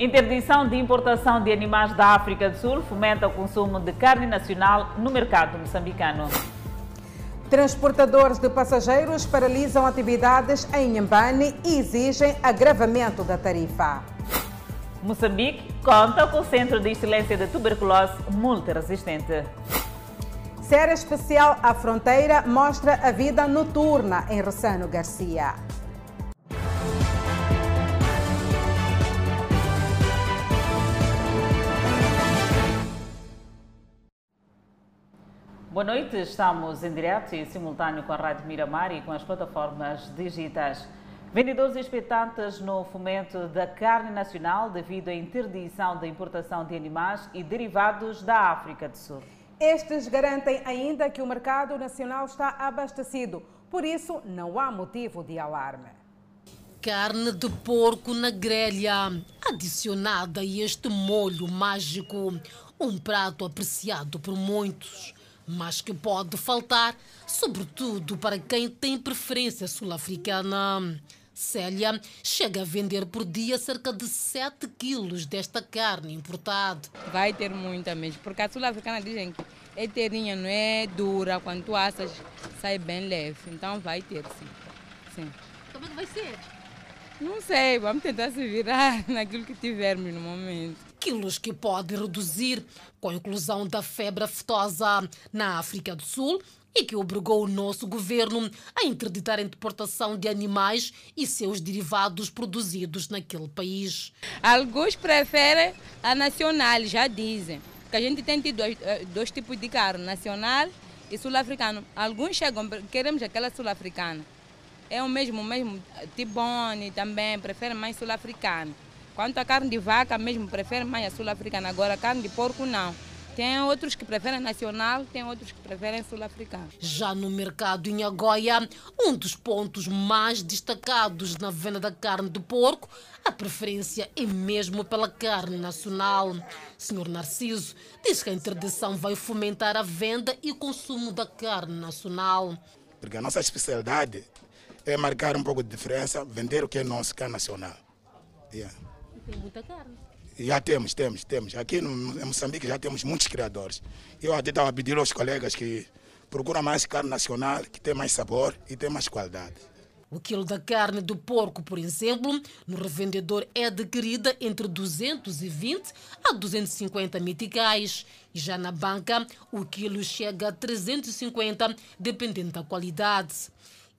Interdição de importação de animais da África do Sul fomenta o consumo de carne nacional no mercado moçambicano. Transportadores de passageiros paralisam atividades em Nhambane e exigem agravamento da tarifa. Moçambique conta com o Centro de Excelência de Tuberculose multiresistente. Série especial à fronteira mostra a vida noturna em Rossano Garcia. Boa noite, estamos em direto e simultâneo com a Rádio Miramar e com as plataformas digitais. Vendedores expectantes no fomento da carne nacional devido à interdição da importação de animais e derivados da África do Sul. Estes garantem ainda que o mercado nacional está abastecido, por isso não há motivo de alarme. Carne de porco na grelha, adicionada a este molho mágico, um prato apreciado por muitos mas que pode faltar, sobretudo para quem tem preferência sul-africana. Célia chega a vender por dia cerca de 7 quilos desta carne importada. Vai ter muita mesmo, porque a sul-africana dizem que é terinha, não é dura, quando tu assas sai bem leve. Então vai ter sim. sim. Como é que vai ser? Não sei, vamos tentar se virar naquilo que tivermos no momento quilos que pode reduzir com a inclusão da febre aftosa na África do Sul e que obrigou o nosso governo a interditar a importação de animais e seus derivados produzidos naquele país. Alguns preferem a nacional, já dizem, que a gente tem dois, eh, dois tipos de carne, nacional e sul-africano. Alguns chegam, queremos aquela sul-africana. É o mesmo, o mesmo tibone também, preferem mais sul-africano. Quanto à carne de vaca, mesmo prefere mais a sul-africana. Agora, a carne de porco, não. Tem outros que preferem nacional, tem outros que preferem sul-africano. Já no mercado em Agoia, um dos pontos mais destacados na venda da carne de porco, a preferência é mesmo pela carne nacional. Senhor Narciso diz que a interdição vai fomentar a venda e o consumo da carne nacional. Porque a nossa especialidade é marcar um pouco de diferença, vender o que é nosso, que é nacional. Yeah. Tem muita carne. Já temos, temos, temos. Aqui no, em Moçambique já temos muitos criadores. Eu até estava a pedir aos colegas que procuram mais carne nacional, que tem mais sabor e tem mais qualidade. O quilo da carne do porco, por exemplo, no revendedor é adquirida entre 220 a 250 meticais. E já na banca, o quilo chega a 350, dependendo da qualidade.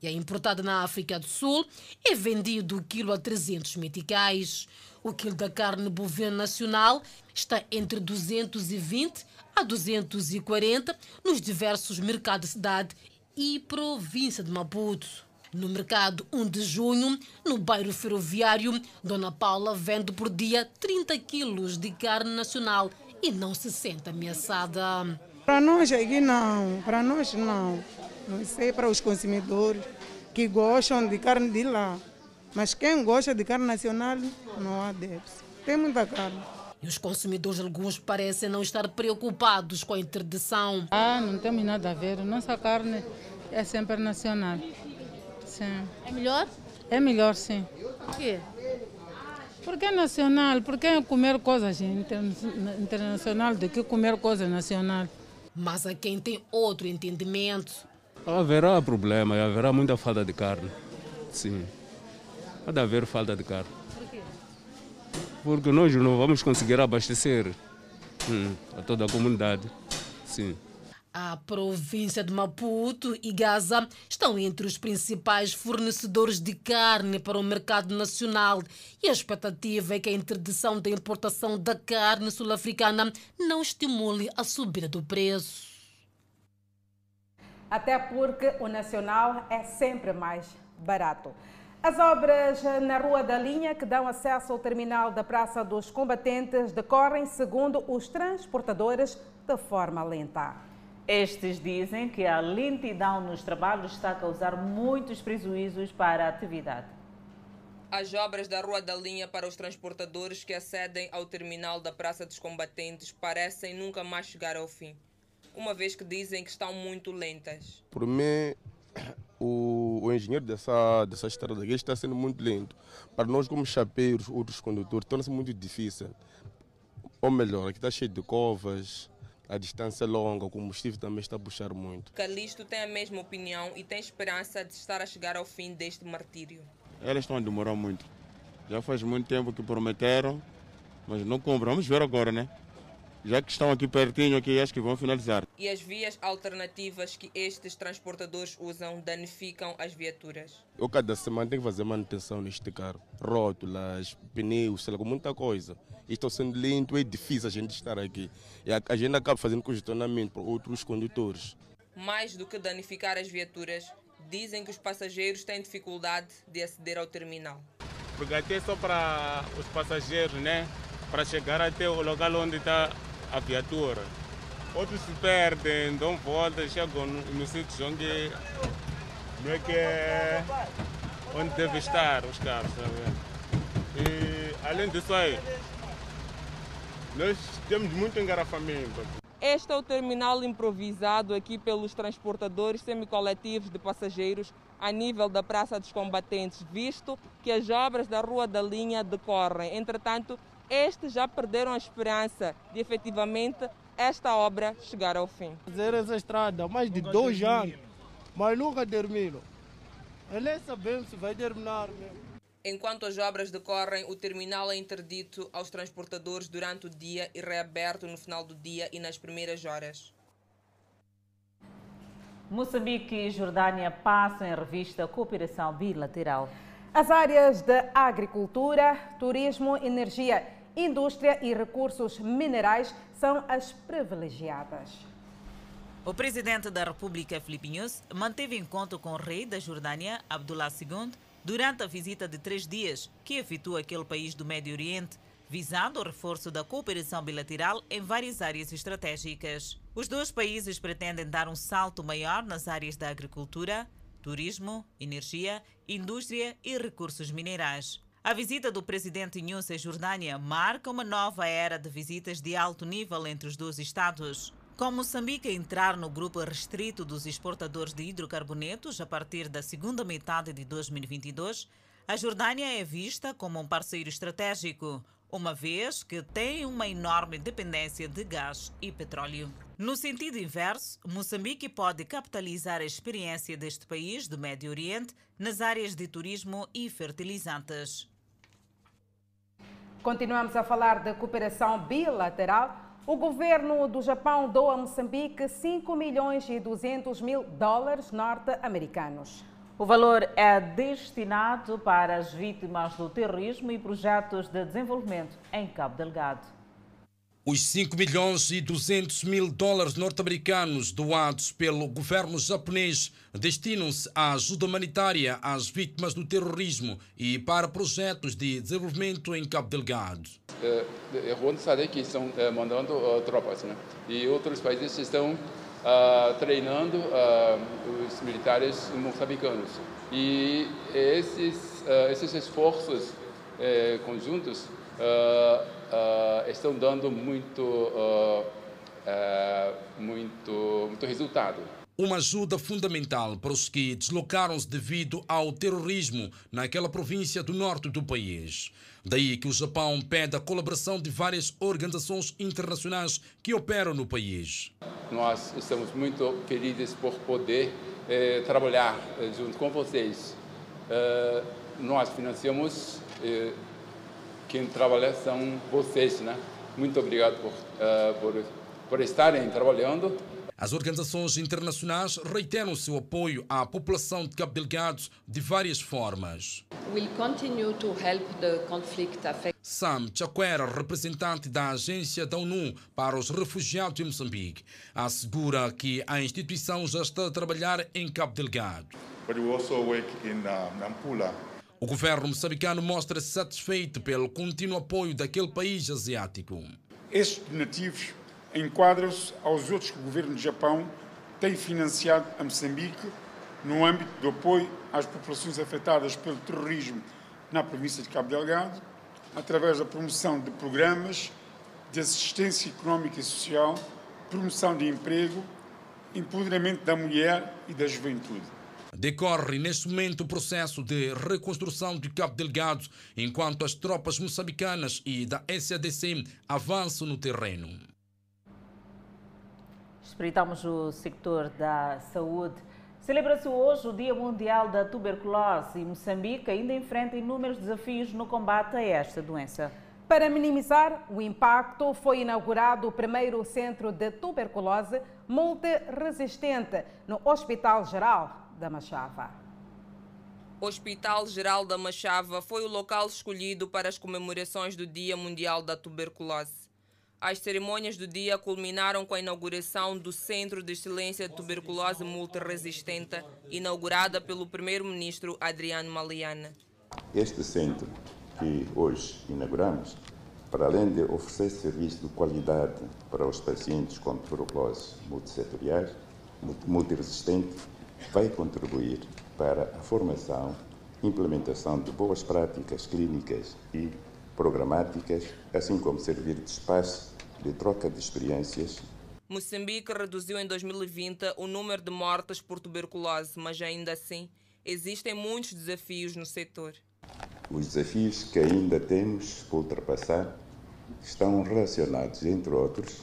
E a importada na África do Sul é vendido o quilo a 300 meticais. O quilo da carne bovina nacional está entre 220 a 240 nos diversos mercados de cidade e província de Maputo. No mercado 1 de junho, no bairro ferroviário, Dona Paula vende por dia 30 quilos de carne nacional e não se sente ameaçada. Para nós aqui não, para nós não. Não sei para os consumidores que gostam de carne de lá. Mas quem gosta de carne nacional não há déficit. Tem muita carne. E os consumidores, alguns, parecem não estar preocupados com a interdição. Ah, não temos nada a ver. Nossa carne é sempre nacional. Sim. É melhor? É melhor, sim. Por quê? Porque é nacional. Porque é comer coisas internacional do que comer coisas nacional. Mas há quem tem outro entendimento. Haverá problema, haverá muita falta de carne. Sim. Pode haver falta de carne. Por quê? Porque nós não vamos conseguir abastecer hum, a toda a comunidade. Sim. A província de Maputo e Gaza estão entre os principais fornecedores de carne para o mercado nacional e a expectativa é que a interdição da importação da carne sul-africana não estimule a subida do preço. Até porque o nacional é sempre mais barato. As obras na Rua da Linha, que dão acesso ao terminal da Praça dos Combatentes, decorrem, segundo os transportadores, de forma lenta. Estes dizem que a lentidão nos trabalhos está a causar muitos prejuízos para a atividade. As obras da Rua da Linha para os transportadores que acedem ao terminal da Praça dos Combatentes parecem nunca mais chegar ao fim, uma vez que dizem que estão muito lentas. Por mim, o, o engenheiro dessa, dessa estrada aqui está sendo muito lento. Para nós, como chapeiros, outros condutores, torna-se muito difícil. Ou melhor, aqui está cheio de covas, a distância é longa, o combustível também está a puxar muito. Calixto tem a mesma opinião e tem esperança de estar a chegar ao fim deste martírio. Elas estão a demorar muito. Já faz muito tempo que prometeram, mas não compram. Vamos ver agora, né? Já que estão aqui pertinho, aqui, acho que vão finalizar. E as vias alternativas que estes transportadores usam danificam as viaturas. Eu cada semana tenho que fazer manutenção neste carro. Rótulas, pneus, sei lá, muita coisa. E estou sendo lento, é difícil a gente estar aqui. E a, a gente acaba fazendo congestionamento para outros condutores. Mais do que danificar as viaturas, dizem que os passageiros têm dificuldade de aceder ao terminal. Porque até só para os passageiros, né? Para chegar até o local onde está a viatura. Outros se perdem, dão volta, chegam no, no sítio onde é que é onde deve estar os carros. Sabe? E além disso aí, nós temos muito engarrafamento. Este é o terminal improvisado aqui pelos transportadores semicoletivos de passageiros a nível da Praça dos Combatentes, visto que as obras da Rua da Linha decorrem. Entretanto, estes já perderam a esperança de efetivamente esta obra chegar ao fim. Fazer essa estrada há mais de dois anos, mas nunca termina. Eu nem sabemos se vai terminar mesmo. Enquanto as obras decorrem, o terminal é interdito aos transportadores durante o dia e reaberto no final do dia e nas primeiras horas. Moçambique e Jordânia passam em revista a cooperação bilateral. As áreas de agricultura, turismo, energia, indústria e recursos minerais são as privilegiadas. O presidente da República, Filipe manteve encontro com o rei da Jordânia, Abdullah II, durante a visita de três dias que efetuou aquele país do Médio Oriente, visando o reforço da cooperação bilateral em várias áreas estratégicas. Os dois países pretendem dar um salto maior nas áreas da agricultura, turismo, energia, indústria e recursos minerais. A visita do presidente Nunes à Jordânia marca uma nova era de visitas de alto nível entre os dois Estados. Com Moçambique a entrar no grupo restrito dos exportadores de hidrocarbonetos a partir da segunda metade de 2022, a Jordânia é vista como um parceiro estratégico, uma vez que tem uma enorme dependência de gás e petróleo. No sentido inverso, Moçambique pode capitalizar a experiência deste país do Médio Oriente nas áreas de turismo e fertilizantes. Continuamos a falar de cooperação bilateral. O governo do Japão doa a Moçambique 5 milhões e 200 mil dólares norte-americanos. O valor é destinado para as vítimas do terrorismo e projetos de desenvolvimento em Cabo Delgado. Os 5 milhões e 200 mil dólares norte-americanos doados pelo governo japonês destinam-se à ajuda humanitária às vítimas do terrorismo e para projetos de desenvolvimento em Cabo Delgado. É, é bom saber que estão é, mandando uh, tropas, né? E outros países estão uh, treinando uh, os militares moçambicanos. E esses, uh, esses esforços uh, estão dando muito, muito, muito resultado. Uma ajuda fundamental para os que deslocaram-se devido ao terrorismo naquela província do norte do país. Daí que o Japão pede a colaboração de várias organizações internacionais que operam no país. Nós estamos muito felizes por poder eh, trabalhar eh, junto com vocês. Eh, nós financiamos, eh, quem trabalha são vocês, né? Muito obrigado por, eh, por, por estarem trabalhando as organizações internacionais reiteram seu apoio à população de Cabo Delgado de várias formas. Sam Chakwera, representante da Agência da ONU para os Refugiados em Moçambique, assegura que a instituição já está a trabalhar em Cabo Delgado. Uh, o governo moçambicano mostra-se satisfeito pelo contínuo apoio daquele país asiático. Estes donativos enquadram-se aos outros que o governo do Japão tem financiado a Moçambique no âmbito do apoio às populações afetadas pelo terrorismo na província de Cabo Delgado, através da promoção de programas de assistência económica e social, promoção de emprego, empoderamento da mulher e da juventude. Decorre neste momento o processo de reconstrução de Cabo Delgado, enquanto as tropas moçambicanas e da SADC avançam no terreno. Espreitamos o sector da saúde. Celebra-se hoje o Dia Mundial da Tuberculose e Moçambique ainda enfrenta inúmeros desafios no combate a esta doença. Para minimizar o impacto, foi inaugurado o primeiro centro de tuberculose multiresistente no Hospital Geral da Machava. O Hospital Geral da Machava foi o local escolhido para as comemorações do Dia Mundial da Tuberculose. As cerimônias do dia culminaram com a inauguração do Centro de Excelência de Tuberculose Multiresistente, inaugurada pelo primeiro-ministro Adriano Maliana. Este centro que hoje inauguramos, para além de oferecer serviço de qualidade para os pacientes com tuberculose multissetoriais, multiresistente, vai contribuir para a formação implementação de boas práticas clínicas e programáticas, assim como servir de espaço de troca de experiências. Moçambique reduziu em 2020 o número de mortes por tuberculose, mas ainda assim existem muitos desafios no setor. Os desafios que ainda temos por ultrapassar estão relacionados, entre outros,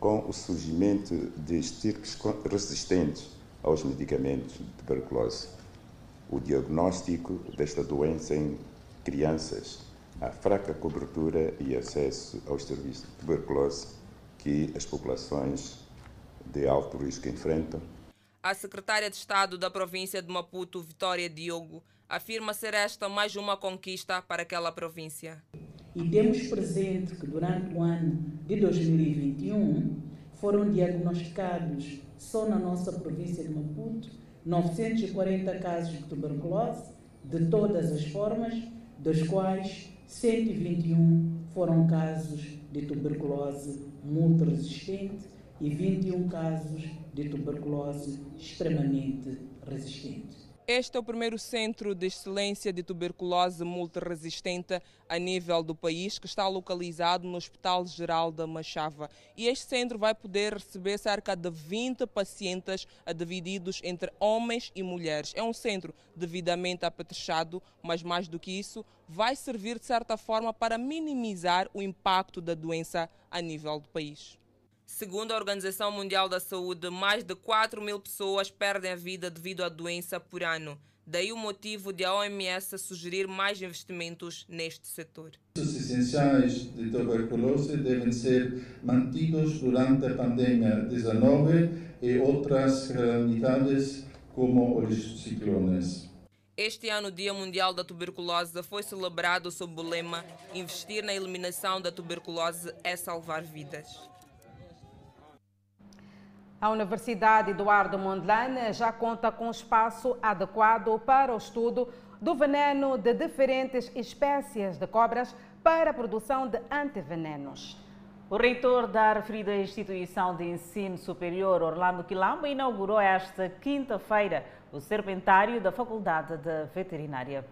com o surgimento de estirpes resistentes aos medicamentos de tuberculose, o diagnóstico desta doença em crianças, a fraca cobertura e acesso aos serviços de tuberculose que as populações de alto risco enfrentam. A secretária de Estado da província de Maputo, Vitória Diogo, afirma ser esta mais uma conquista para aquela província. E temos presente que durante o ano de 2021 foram diagnosticados só na nossa província de Maputo 940 casos de tuberculose de todas as formas, dos quais 121 foram casos de tuberculose multiresistente e 21 casos de tuberculose extremamente resistente. Este é o primeiro centro de excelência de tuberculose multiresistente a nível do país, que está localizado no Hospital Geral da Machava. E este centro vai poder receber cerca de 20 pacientes divididos entre homens e mulheres. É um centro devidamente apetrechado, mas mais do que isso, vai servir de certa forma para minimizar o impacto da doença a nível do país. Segundo a Organização Mundial da Saúde, mais de 4 mil pessoas perdem a vida devido à doença por ano. Daí o motivo de a OMS sugerir mais investimentos neste setor. Os essenciais de tuberculose devem ser mantidos durante a pandemia 19 e outras calamidades como os ciclones. Este ano, o Dia Mundial da Tuberculose foi celebrado sob o lema Investir na eliminação da tuberculose é salvar vidas. A Universidade Eduardo Mondlane já conta com espaço adequado para o estudo do veneno de diferentes espécies de cobras para a produção de antivenenos. O reitor da referida instituição de ensino superior, Orlando Quilamba, inaugurou esta quinta-feira o serpentário da Faculdade de Veterinária.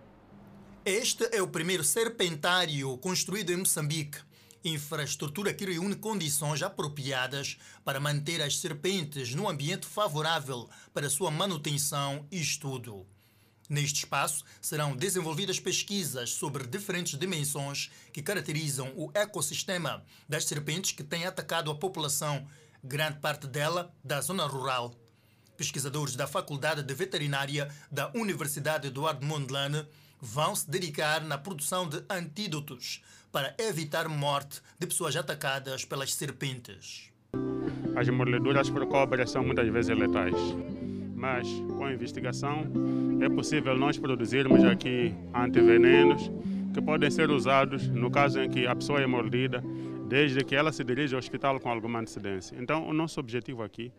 Este é o primeiro serpentário construído em Moçambique infraestrutura que reúne condições apropriadas para manter as serpentes num ambiente favorável para sua manutenção e estudo. Neste espaço serão desenvolvidas pesquisas sobre diferentes dimensões que caracterizam o ecossistema das serpentes que têm atacado a população, grande parte dela da zona rural. Pesquisadores da Faculdade de Veterinária da Universidade Eduardo Mondlane vão se dedicar na produção de antídotos para evitar morte de pessoas atacadas pelas serpentes. As mordeduras por cobras são muitas vezes letais, mas com a investigação é possível nós produzirmos aqui antivenenos que podem ser usados no caso em que a pessoa é mordida, desde que ela se dirige ao hospital com alguma antecedência. Então, o nosso objetivo aqui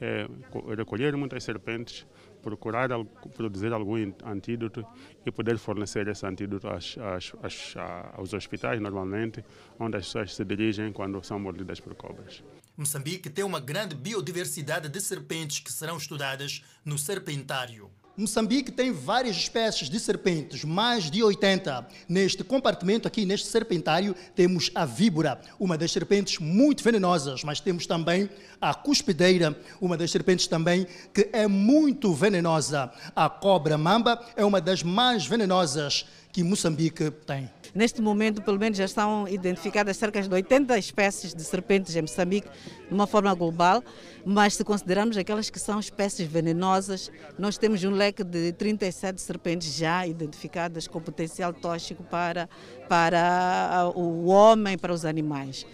é recolher muitas serpentes, procurar produzir algum antídoto e poder fornecer esse antídoto aos hospitais, normalmente, onde as pessoas se dirigem quando são mordidas por cobras. Moçambique tem uma grande biodiversidade de serpentes que serão estudadas no serpentário. Moçambique tem várias espécies de serpentes, mais de 80. Neste compartimento aqui, neste serpentário, temos a víbora, uma das serpentes muito venenosas, mas temos também a cuspideira, uma das serpentes também que é muito venenosa. A cobra mamba é uma das mais venenosas que Moçambique tem. Neste momento, pelo menos, já estão identificadas cerca de 80 espécies de serpentes em Moçambique, de uma forma global, mas se considerarmos aquelas que são espécies venenosas, nós temos um leque de 37 serpentes já identificadas com potencial tóxico para, para o homem, para os animais.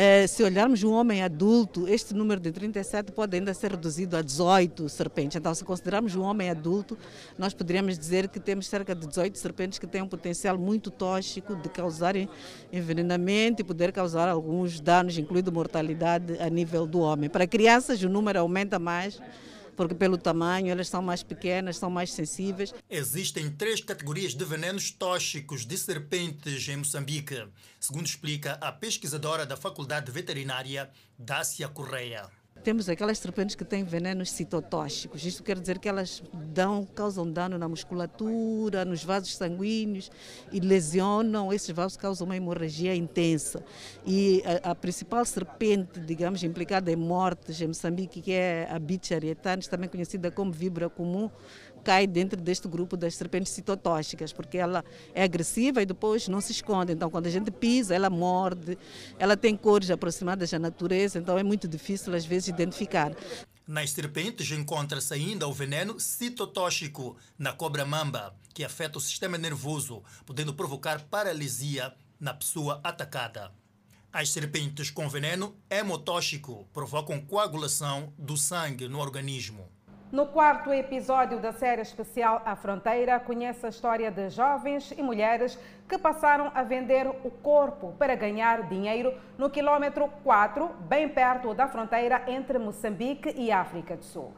Eh, se olharmos um homem adulto, este número de 37 pode ainda ser reduzido a 18 serpentes. Então, se considerarmos um homem adulto, nós poderíamos dizer que temos cerca de 18 serpentes que têm um potencial muito tóxico de causarem envenenamento e poder causar alguns danos, incluindo mortalidade a nível do homem. Para crianças, o número aumenta mais porque pelo tamanho elas são mais pequenas, são mais sensíveis. Existem três categorias de venenos tóxicos de serpentes em Moçambique, segundo explica a pesquisadora da Faculdade Veterinária, Dácia Correia. Temos aquelas serpentes que têm venenos citotóxicos. Isto quer dizer que elas dão, causam dano na musculatura, nos vasos sanguíneos e lesionam. Esses vasos causam uma hemorragia intensa. E a, a principal serpente, digamos, implicada em mortes em Moçambique, que é a Bicha arietanis, também conhecida como víbora comum, cai dentro deste grupo das serpentes citotóxicas, porque ela é agressiva e depois não se esconde. Então, quando a gente pisa, ela morde, ela tem cores aproximadas à natureza, então é muito difícil às vezes identificar. Nas serpentes encontra-se ainda o veneno citotóxico na cobra mamba, que afeta o sistema nervoso, podendo provocar paralisia na pessoa atacada. As serpentes com veneno hemotóxico provocam coagulação do sangue no organismo. No quarto episódio da série especial A Fronteira, conhece a história de jovens e mulheres que passaram a vender o corpo para ganhar dinheiro no quilômetro 4, bem perto da fronteira entre Moçambique e África do Sul.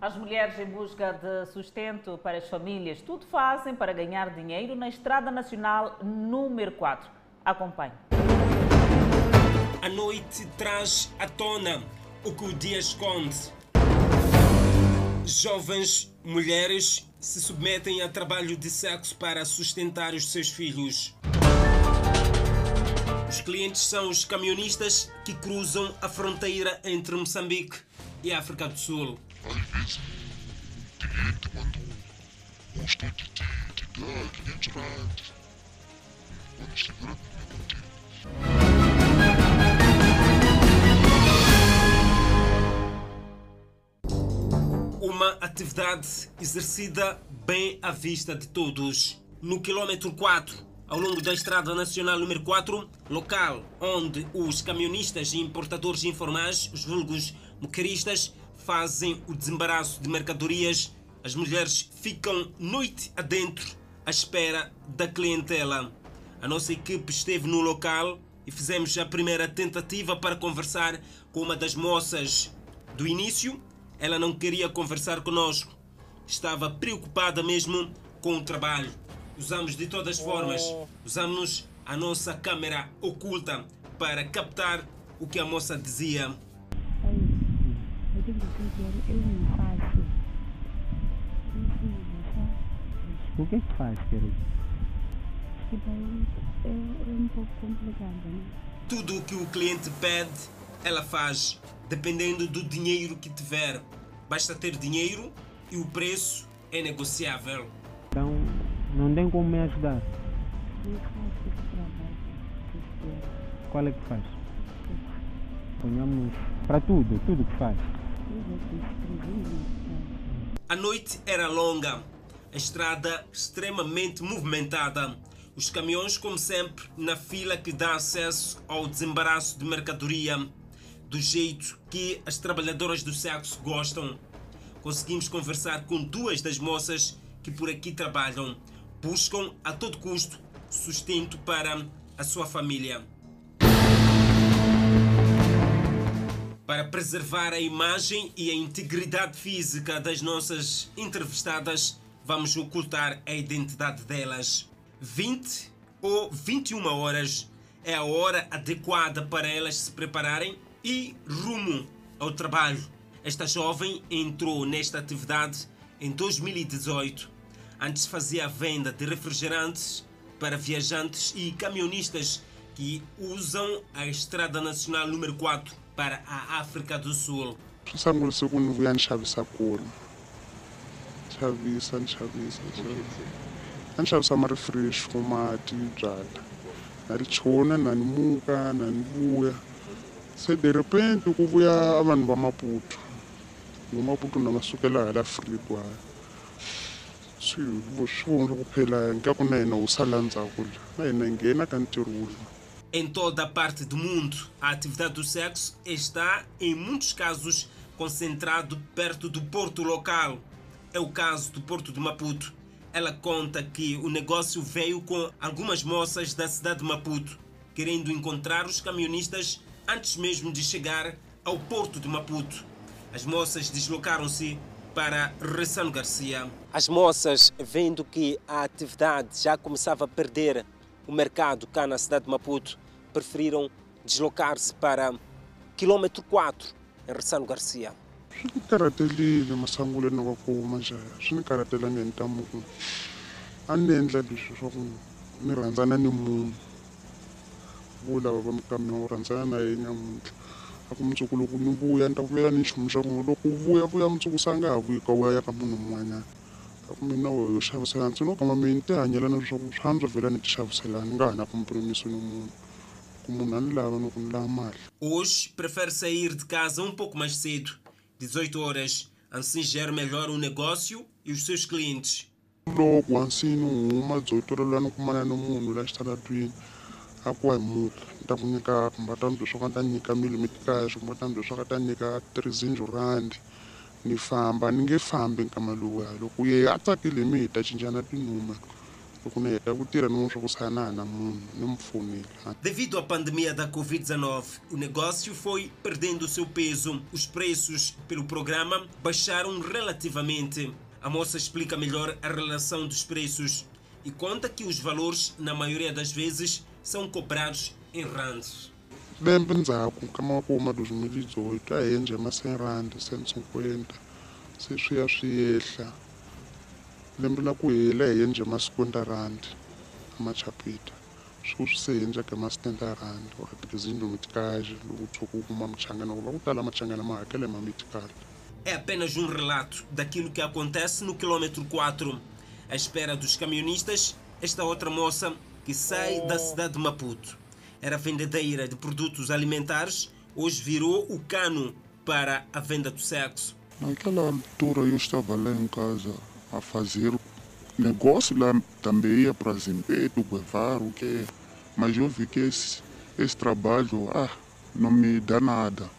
As mulheres em busca de sustento para as famílias tudo fazem para ganhar dinheiro na Estrada Nacional número 4. Acompanhe. A noite traz à tona o que o dia esconde Jovens mulheres se submetem a trabalho de sexo para sustentar os seus filhos. Os clientes são os camionistas que cruzam a fronteira entre Moçambique e África do Sul. Às vezes, cliente manda um de te dar 500 reais. Quando estiver. Uma atividade exercida bem à vista de todos. No quilômetro 4, ao longo da Estrada Nacional número 4, local onde os camionistas e importadores informais, os vulgos moqueiristas, fazem o desembaraço de mercadorias, as mulheres ficam noite adentro à espera da clientela. A nossa equipe esteve no local e fizemos a primeira tentativa para conversar com uma das moças. Do início, ela não queria conversar conosco. Estava preocupada mesmo com o trabalho. Usamos de todas as formas. Usamos a nossa câmera oculta para captar o que a moça dizia. O que é que faz, querido? É, é um pouco complicado, né? Tudo o que o cliente pede, ela faz dependendo do dinheiro que tiver. Basta ter dinheiro e o preço é negociável. Então, não tem como me ajudar. Eu faço esse trabalho. Qual é que faz? Ponhamos para tudo, tudo que faz. A noite era longa, a estrada extremamente movimentada. Os caminhões, como sempre, na fila que dá acesso ao desembaraço de mercadoria do jeito que as trabalhadoras do sexo gostam. Conseguimos conversar com duas das moças que por aqui trabalham. Buscam a todo custo sustento para a sua família. Para preservar a imagem e a integridade física das nossas entrevistadas, vamos ocultar a identidade delas. 20 ou 21 horas é a hora adequada para elas se prepararem e rumo ao trabalho. Esta jovem entrou nesta atividade em 2018. Antes fazia a venda de refrigerantes para viajantes e caminhonistas que usam a Estrada Nacional número 4 para a África do Sul. sangu ri siku ni vuya ni xavisa kule xavisa ni xavisa a ni xavisa marifresh mati byala na ri chona na ni muka na ni vuya se de repente ku vuya vanhu va maputo va maputo na va sukela hala free kwaya swi swi vumbi ku phela nkaku na hina wu sala ndzhaku la na hina hi nghena ka ntirho wu Em toda a parte do mundo, a atividade do sexo está, em muitos casos, concentrado perto do porto local. É o caso do porto de Maputo. Ela conta que o negócio veio com algumas moças da cidade de Maputo, querendo encontrar os camionistas antes mesmo de chegar ao porto de Maputo. As moças deslocaram-se para Ressano Garcia. As moças, vendo que a atividade já começava a perder o mercado cá na cidade de Maputo, preferiram deslocar-se para quilômetro 4, em Ressano Garcia. swi ni karhatelile masangulweni wa kuma njhaya swi ni karhatelanga ni ta munhu a ni endla leswi swa ku ni rhandzana ni munhu vo lava va mikami u rhandzana na ye nyamuntlha a ku mundzuku loko ni vuya ni ta vulela ni nchumu xa ku loko u vuya vuya mundzuku sa nga ha vuyi ka wuya ya ka munhu un'wanyana a ku mina yo xaviselana ndzi no kama mina ni ti leswaku swa antswa vhela ni ti xaviselana ni nga ha na kompromiso ni munhu ku munhu a ni lava ku ni lava mali Hoje prefere sair de casa um pouco mais cedo, 18 horas, assim gera melhor o negócio e os seus clientes. loko huma lula ni kumana ni munhu la xitaratwini ta ta nyika ni famba ni nge fambi nkama lowuya loko ye a tsakile mi hi ta cincana Devido à pandemia da Covid-19, o negócio foi perdendo seu peso. Os preços pelo programa baixaram relativamente. A moça explica melhor a relação dos preços e conta que os valores, na maioria das vezes, são cobrados em rands. lembe ndzhaku ka makuma 2018 a hi endle ma 100 rand 150 se swi ya swi yehla lembe la ku hela hi endle ma 50 rand amachapita sweswi se hi endleke ma 70 rand or tizindlu mitikaje loko tshuka u kuma muchangana ku va ku tala machangana ma hakela ma mitikale É apenas um relato daquilo que acontece no quilômetro 4. À espera dos camionistas, esta outra moça que sai da cidade de Maputo. Era vendedeira de produtos alimentares, hoje virou o cano para a venda do sexo. naquela altura eu estava lá em casa a fazer negócio lá também ia para Zimpeto, Guevara, o que mas eu vi que esse, esse trabalho ah, não me dá nada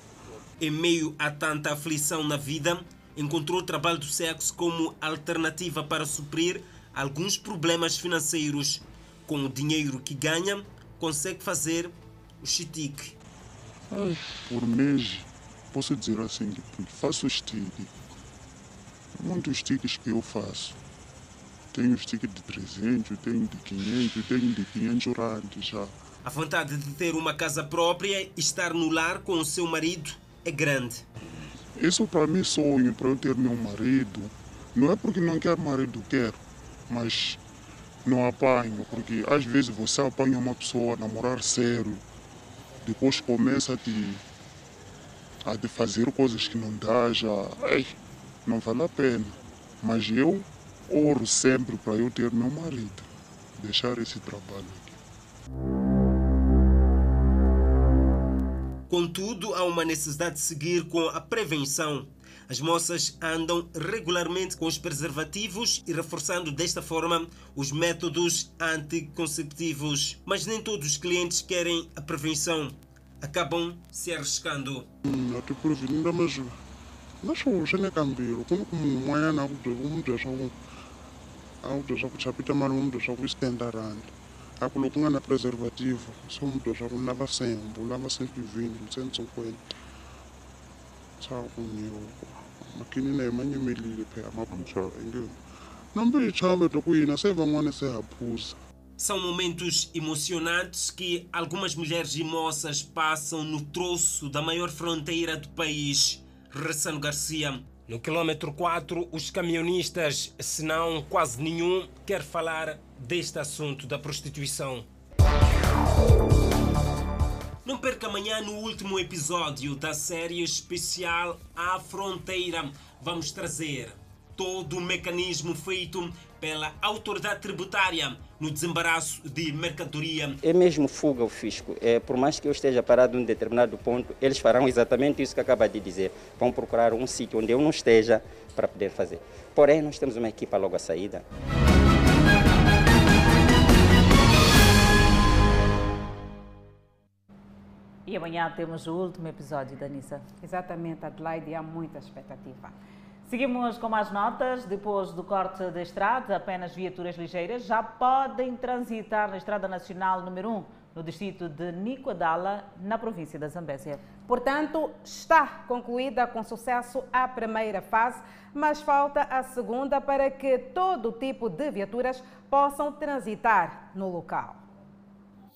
Em meio a tanta aflição na vida, encontrou o trabalho do sexo como alternativa para suprir alguns problemas financeiros. Com o dinheiro que ganha, consegue fazer o chitique. Ai, por mês, posso dizer assim, que faço stick. Muitos sticks que eu faço. Tenho stick de 300, tenho de 500, tenho de 500 rand já. A vontade de ter uma casa própria e estar no lar com o seu marido é grande. Isso para mim é sonho, para eu ter meu marido. Não é porque não quero marido, quero, mas não apanho, porque às vezes você apanha uma pessoa a namorar sério, depois começa a te, a te fazer coisas que não dá, já, ai, não vale a pena. Mas eu oro sempre para eu ter meu marido, deixar esse trabalho aqui. Contudo, há uma necessidade de seguir com a prevenção. As moças andam regularmente com os preservativos e reforçando desta forma os métodos anticonceptivos. Mas nem todos os clientes querem a prevenção. Acabam se arriscando. A ku ku ku ku ku ku ku ku loko u nga na preservative se u n'wi byela swa ku lava sembo u lava sempivini ntsena cinkwenta swa ku phela phuza São momentos emocionantes que algumas mulheres e moças passam no troço da maior fronteira do país, Ressano Garcia, No quilômetro 4, os camionistas, se não quase nenhum, quer falar deste assunto da prostituição. Não perca amanhã no último episódio da série especial À Fronteira. Vamos trazer todo o mecanismo feito pela autoridade tributária no desembaraço de mercadoria. É mesmo fuga o fisco. É, por mais que eu esteja parado em um determinado ponto, eles farão exatamente isso que acaba de dizer. Vão procurar um sítio onde eu não esteja para poder fazer. Porém, nós temos uma equipa logo à saída. E amanhã temos o último episódio da Nissa. Exatamente, Adelaide, há muita expectativa. Seguimos com mais notas. Depois do corte da estrada, apenas viaturas ligeiras já podem transitar na Estrada Nacional número 1, no distrito de Nicoadala, na província da Zambésia. Portanto, está concluída com sucesso a primeira fase, mas falta a segunda para que todo tipo de viaturas possam transitar no local.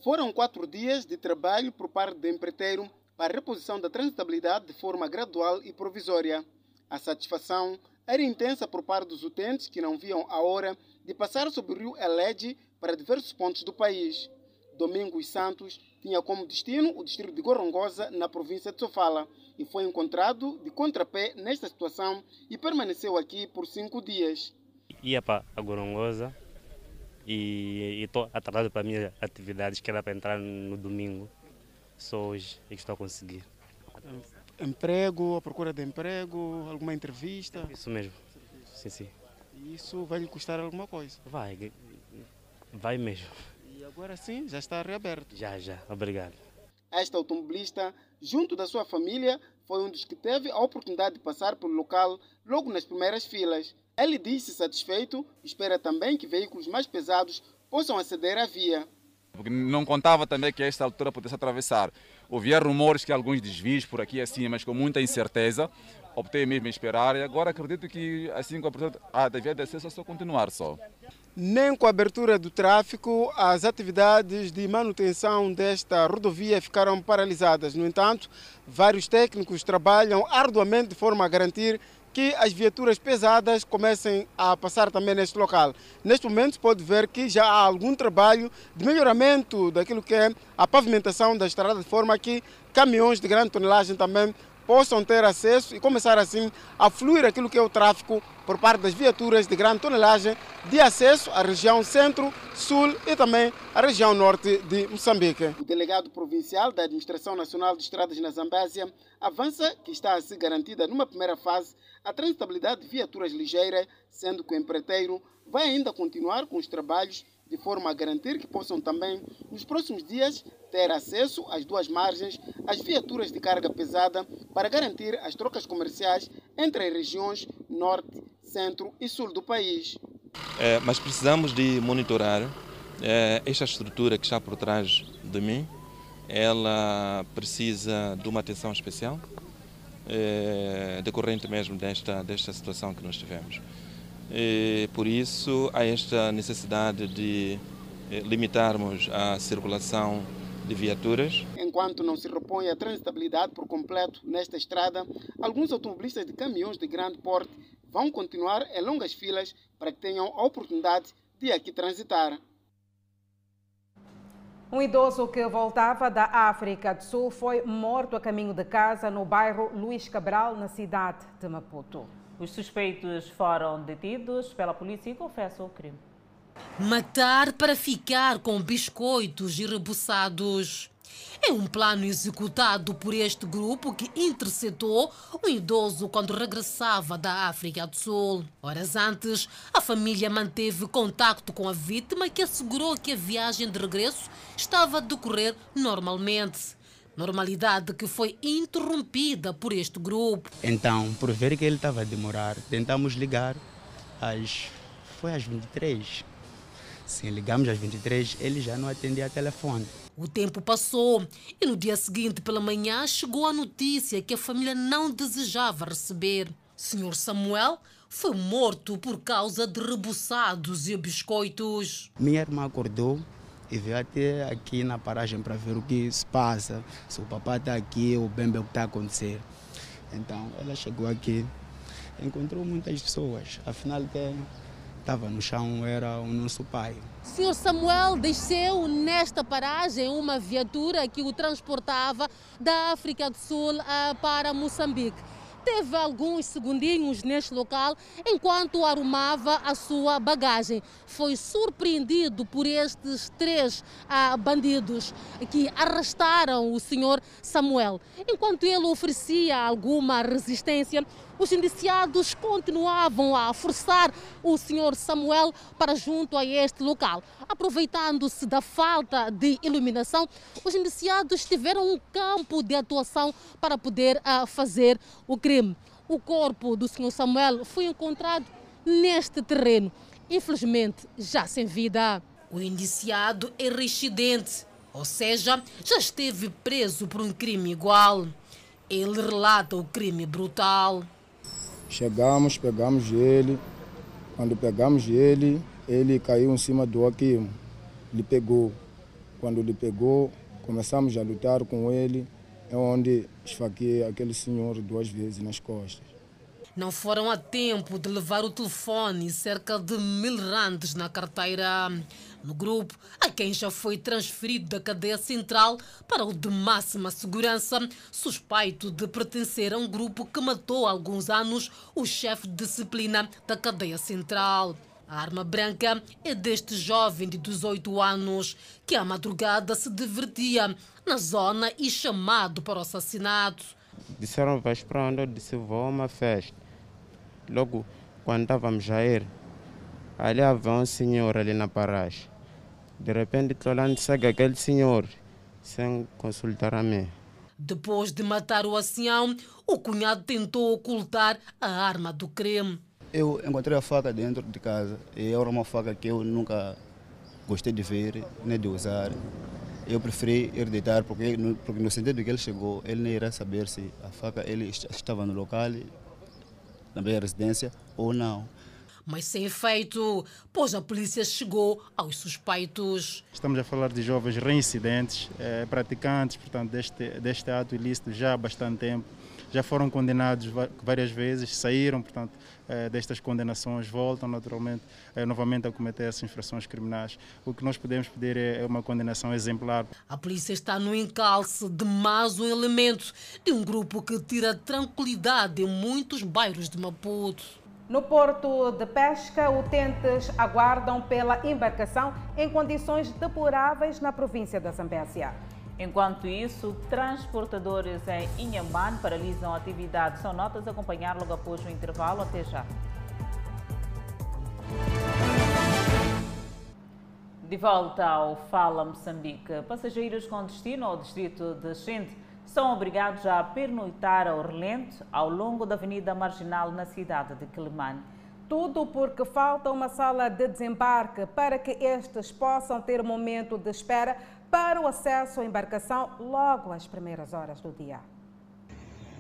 Foram quatro dias de trabalho por parte do empreiteiro para a reposição da transitabilidade de forma gradual e provisória. A satisfação era intensa por parte dos utentes que não viam a hora de passar sobre o rio Elege para diversos pontos do país. Domingos Santos tinha como destino o distrito de Gorongosa, na província de Sofala, e foi encontrado de contrapé nesta situação e permaneceu aqui por cinco dias. Ia para a Gorongosa e estou atrasado para minhas atividades que era para entrar no domingo. Só hoje é que estou a conseguir. Emprego, a procura de emprego, alguma entrevista? Isso mesmo, sim, sim. Isso vai lhe custar alguma coisa? Vai, vai mesmo. E agora sim, já está reaberto? Já, já, obrigado. Este automobilista, junto da sua família, foi um dos que teve a oportunidade de passar pelo local logo nas primeiras filas. Ele disse satisfeito e espera também que veículos mais pesados possam aceder à via. Porque não contava também que a esta altura pudesse atravessar. Ouvia rumores que alguns desvios por aqui assim, mas com muita incerteza. Optei mesmo em esperar e agora acredito que assim com a abertura da via acesso só continuar só. Nem com a abertura do tráfego, as atividades de manutenção desta rodovia ficaram paralisadas. No entanto, vários técnicos trabalham arduamente de forma a garantir que as viaturas pesadas comecem a passar também neste local. Neste momento se pode ver que já há algum trabalho de melhoramento daquilo que é a pavimentação da estrada, de forma que caminhões de grande tonelagem também possam ter acesso e começar assim a fluir aquilo que é o tráfego por parte das viaturas de grande tonelagem de acesso à região centro, sul e também à região norte de Moçambique. O delegado provincial da Administração Nacional de Estradas na Zambésia avança que está a ser garantida numa primeira fase a transitabilidade de viaturas ligeiras, sendo que o empreiteiro vai ainda continuar com os trabalhos de forma a garantir que possam também, nos próximos dias, ter acesso às duas margens às viaturas de carga pesada para garantir as trocas comerciais entre as regiões norte, centro e sul do país. É, mas precisamos de monitorar é, esta estrutura que está por trás de mim. Ela precisa de uma atenção especial, é, decorrente mesmo desta, desta situação que nós tivemos. E, por isso, há esta necessidade de limitarmos a circulação de viaturas. Enquanto não se repõe a transitabilidade por completo nesta estrada, alguns automobilistas de caminhões de grande porte vão continuar em longas filas para que tenham a oportunidade de aqui transitar. Um idoso que voltava da África do Sul foi morto a caminho de casa no bairro Luís Cabral, na cidade de Maputo. Os suspeitos foram detidos pela polícia e confessam o crime. Matar para ficar com biscoitos e rebuçados. É um plano executado por este grupo que interceptou o idoso quando regressava da África do Sul. Horas antes, a família manteve contato com a vítima que assegurou que a viagem de regresso estava a decorrer normalmente. Normalidade que foi interrompida por este grupo. Então, por ver que ele estava a demorar, tentamos ligar às. Foi às 23. Sim, ligamos às 23, ele já não atendia telefone. O tempo passou e no dia seguinte pela manhã chegou a notícia que a família não desejava receber. Senhor Samuel foi morto por causa de rebuçados e biscoitos. Minha irmã acordou e veio até aqui na paragem para ver o que se passa, se o papai está aqui ou bem bem o que está a acontecer. Então ela chegou aqui encontrou muitas pessoas. Afinal, quem estava no chão era o nosso pai. Sr. Samuel desceu nesta paragem uma viatura que o transportava da África do Sul ah, para Moçambique. Teve alguns segundinhos neste local enquanto arrumava a sua bagagem. Foi surpreendido por estes três ah, bandidos que arrastaram o senhor Samuel. Enquanto ele oferecia alguma resistência, os indiciados continuavam a forçar o senhor Samuel para junto a este local. Aproveitando-se da falta de iluminação, os indiciados tiveram um campo de atuação para poder uh, fazer o crime. O corpo do senhor Samuel foi encontrado neste terreno, infelizmente já sem vida. O indiciado é reincidente, ou seja, já esteve preso por um crime igual. Ele relata o crime brutal. Chegamos, pegamos ele. Quando pegamos ele, ele caiu em cima do Aquimo. Ele pegou. Quando ele pegou, começamos a lutar com ele. É onde esfaqueei aquele senhor duas vezes nas costas. Não foram a tempo de levar o telefone e cerca de mil randes na carteira. No grupo, há quem já foi transferido da cadeia central para o de máxima segurança, suspeito de pertencer a um grupo que matou há alguns anos o chefe de disciplina da cadeia central. A arma branca é deste jovem de 18 anos que à madrugada se divertia na zona e chamado para o assassinato. Disseram, vais para onde? Eu disse, vou a uma festa. Logo, quando estávamos a ir, ali havia um senhor ali na paragem. De repente, estou olhando, segue aquele senhor, sem consultar a mim. Depois de matar o ancião, o cunhado tentou ocultar a arma do crime. Eu encontrei a faca dentro de casa e era uma faca que eu nunca gostei de ver, nem de usar. Eu preferi ir deitar porque, porque no sentido que ele chegou, ele nem irá saber se a faca ele estava no local na minha residência ou não. Mas sem efeito, pois a polícia chegou aos suspeitos. Estamos a falar de jovens reincidentes, eh, praticantes portanto, deste, deste ato ilícito já há bastante tempo. Já foram condenados várias vezes, saíram, portanto, destas condenações, voltam naturalmente eh, novamente a cometer essas infrações criminais. O que nós podemos pedir é, é uma condenação exemplar. A polícia está no encalce de mais um elemento de um grupo que tira tranquilidade em muitos bairros de Maputo. No porto de pesca, utentes aguardam pela embarcação em condições deploráveis na província da Zambésia. Enquanto isso, transportadores em Inhambane paralisam a atividade. São notas a acompanhar logo após o intervalo. Até já. De volta ao Fala Moçambique, passageiros com destino ao distrito de Xinte são obrigados a pernoitar ao relento ao longo da Avenida Marginal na cidade de Quelimane. Tudo porque falta uma sala de desembarque para que estes possam ter momento de espera para o acesso à embarcação logo às primeiras horas do dia.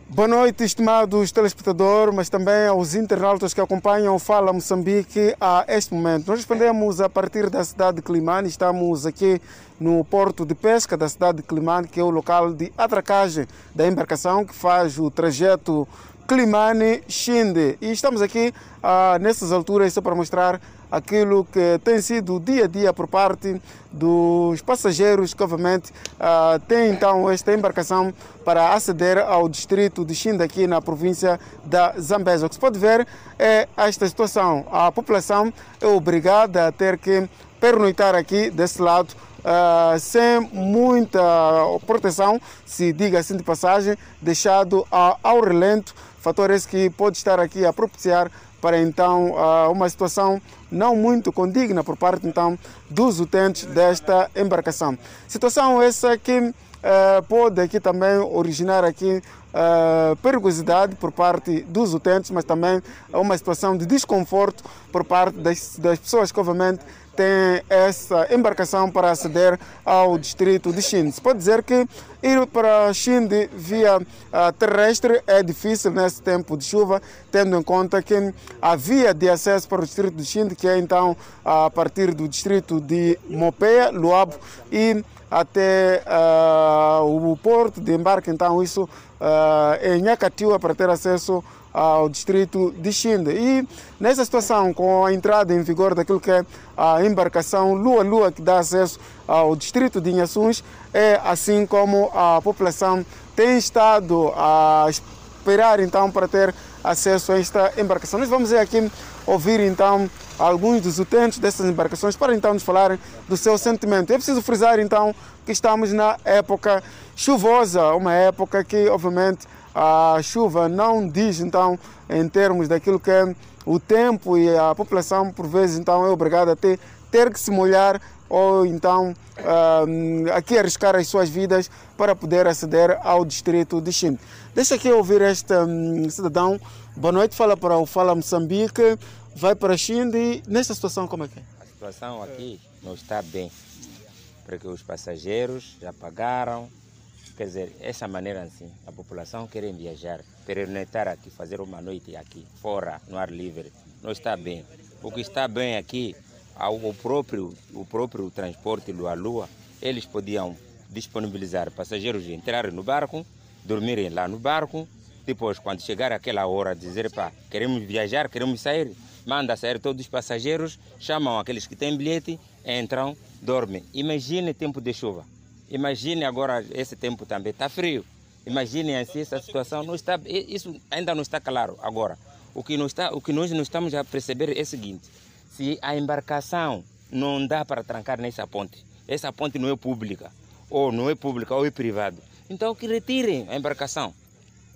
Boa noite, estimados telespectadores, mas também aos internautas que acompanham o Fala Moçambique a este momento. Nós respondemos a partir da cidade de Climane, estamos aqui no porto de pesca da cidade de Climane, que é o local de atracagem da embarcação que faz o trajeto Climane-Xinde. E estamos aqui ah, nessas alturas só para mostrar aquilo que tem sido dia a dia por parte dos passageiros que obviamente uh, têm então esta embarcação para aceder ao distrito de Xinda aqui na província da Zambésia. O que se pode ver é esta situação. A população é obrigada a ter que pernoitar aqui desse lado Uh, sem muita proteção, se diga assim de passagem, deixado ao relento, fator esse que pode estar aqui a propiciar para então uh, uma situação não muito condigna por parte então dos utentes desta embarcação. Situação essa que uh, pode aqui também originar aqui uh, perigosidade por parte dos utentes, mas também uma situação de desconforto por parte das pessoas que obviamente tem essa embarcação para aceder ao distrito de Xinde. pode dizer que ir para Xinde via uh, terrestre é difícil nesse tempo de chuva, tendo em conta que a via de acesso para o distrito de Xinde, que é então a partir do distrito de Mopeia, Luabo e até uh, o porto de embarque, então isso uh, em Nhacatiua para ter acesso ao distrito de Xinde. E nessa situação, com a entrada em vigor daquilo que é a embarcação Lua-Lua, que dá acesso ao distrito de Inhaçuns, é assim como a população tem estado a esperar então para ter acesso a esta embarcação. Nós vamos aqui ouvir então alguns dos utentes dessas embarcações para então nos falar do seu sentimento. É preciso frisar então que estamos na época chuvosa, uma época que obviamente a chuva não diz então em termos daquilo que é o tempo e a população por vezes então é obrigada a ter, ter que se molhar ou então uh, aqui arriscar as suas vidas para poder aceder ao distrito de Chim. Deixa aqui ouvir este um, cidadão. Boa noite, fala para o Fala Moçambique, vai para Xinde. Nesta situação, como é que é? A situação aqui não está bem, porque os passageiros já pagaram. Quer dizer, essa maneira assim, a população quer viajar, pernoitar aqui, fazer uma noite aqui, fora, no ar livre, não está bem. O que está bem aqui, o próprio, o próprio transporte Lua-Lua, eles podiam disponibilizar passageiros de entrarem no barco, dormirem lá no barco, depois, quando chegar aquela hora, dizer, pá, queremos viajar, queremos sair, manda sair todos os passageiros, chamam aqueles que têm bilhete, entram, dormem. Imagine tempo de chuva. Imagine agora, esse tempo também está frio. Imagine assim essa situação. Não está, isso ainda não está claro agora. O que, está, o que nós não estamos a perceber é o seguinte: se a embarcação não dá para trancar nessa ponte, essa ponte não é pública, ou não é pública, ou é privada, então que retirem a embarcação.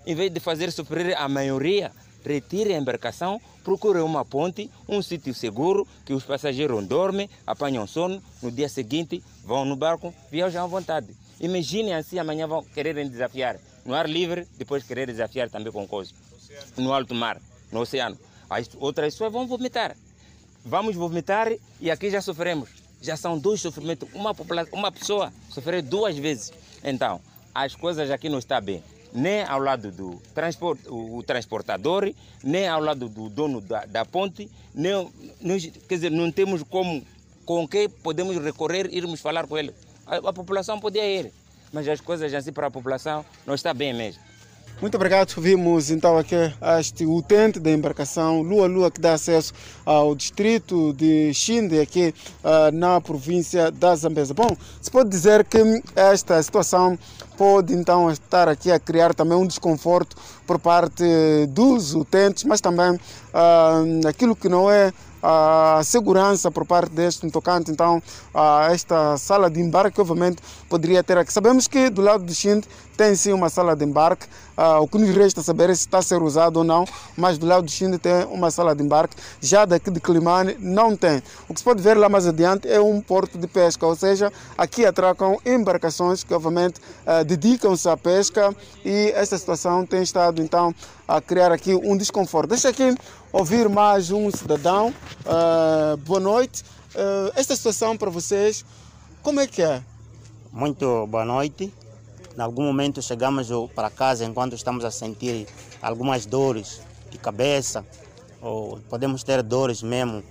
Em vez de fazer sofrer a maioria, retirem a embarcação, procurem uma ponte, um sítio seguro, que os passageiros dormem, apanham sono, no dia seguinte vão no barco, viajam à vontade. Imaginem assim, amanhã vão quererem desafiar no ar livre, depois querer desafiar também com coisa. No alto mar, no oceano. As outras pessoas vão vomitar. Vamos vomitar e aqui já sofremos. Já são dois sofrimentos. Uma, uma pessoa sofrer duas vezes. Então, as coisas aqui não estão bem nem ao lado do transport, o, transportador, nem ao lado do dono da, da ponte, nem, quer dizer, não temos como, com quem podemos recorrer, irmos falar com ele. A, a população podia ir, mas as coisas assim para a população não está bem mesmo. Muito obrigado. Vimos então aqui este utente da embarcação Lua Lua que dá acesso ao distrito de Xinde aqui uh, na província da Zambesa. Bom, se pode dizer que esta situação pode então estar aqui a criar também um desconforto por parte dos utentes, mas também uh, aquilo que não é a segurança por parte deste tocante então a esta sala de embarque obviamente poderia ter aqui. Sabemos que do lado do Xinde tem sim uma sala de embarque, uh, o que nos resta saber é se está a ser usado ou não, mas do lado do Xinde tem uma sala de embarque, já daqui de Climane não tem. O que se pode ver lá mais adiante é um porto de pesca, ou seja, aqui atracam embarcações que obviamente uh, dedicam-se à pesca e esta situação tem estado então a criar aqui um desconforto. Deixa aqui ouvir mais um cidadão. Uh, boa noite. Uh, esta situação para vocês, como é que é? Muito boa noite. Em algum momento chegamos para casa enquanto estamos a sentir algumas dores de cabeça, ou podemos ter dores mesmo,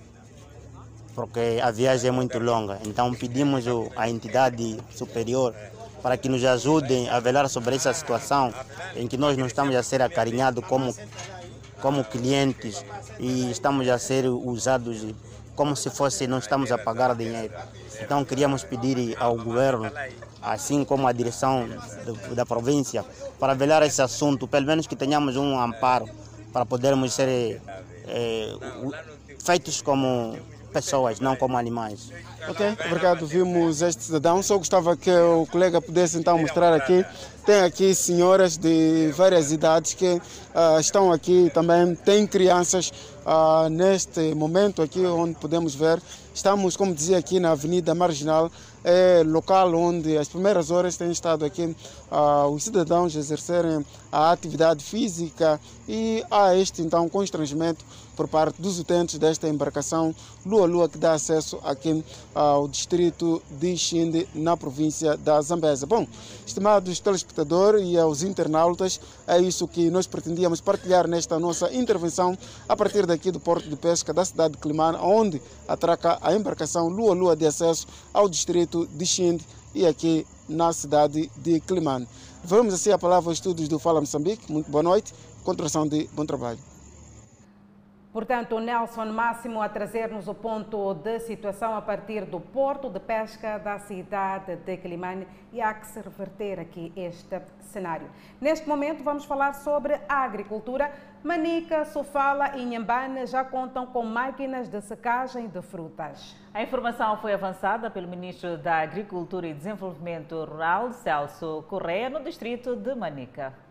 porque a viagem é muito longa. Então pedimos à entidade superior para que nos ajudem a velar sobre essa situação em que nós não estamos a ser acarinhados como, como clientes e estamos a ser usados como se fosse não estamos a pagar dinheiro. Então queríamos pedir ao governo assim como a direção da província, para velar esse assunto, pelo menos que tenhamos um amparo para podermos ser é, feitos como pessoas, não como animais. Ok, obrigado. Vimos este cidadão. Só gostava que o colega pudesse então mostrar aqui. Tem aqui senhoras de várias idades que uh, estão aqui também. Tem crianças uh, neste momento aqui onde podemos ver. Estamos, como dizia aqui, na Avenida Marginal é local onde as primeiras horas têm estado aqui uh, os cidadãos exercerem a atividade física e há este então constrangimento por parte dos utentes desta embarcação Lua Lua que dá acesso aqui ao distrito de Xinde na província da Zambesa. Bom, estimados telespectadores e aos internautas, é isso que nós pretendíamos partilhar nesta nossa intervenção a partir daqui do porto de pesca da cidade de Climane, onde atraca a embarcação Lua Lua de acesso ao distrito de Xinde e aqui na cidade de Climane. Vamos assim a palavra aos estudos do Fala Moçambique. Muito boa noite. contração de bom trabalho. Portanto, o Nelson Máximo a trazer-nos o ponto de situação a partir do porto de pesca da cidade de Quilimane e há que se reverter aqui este cenário. Neste momento vamos falar sobre a agricultura. Manica, Sofala e Inhambane já contam com máquinas de secagem de frutas. A informação foi avançada pelo Ministro da Agricultura e Desenvolvimento Rural, Celso Correia, no distrito de Manica.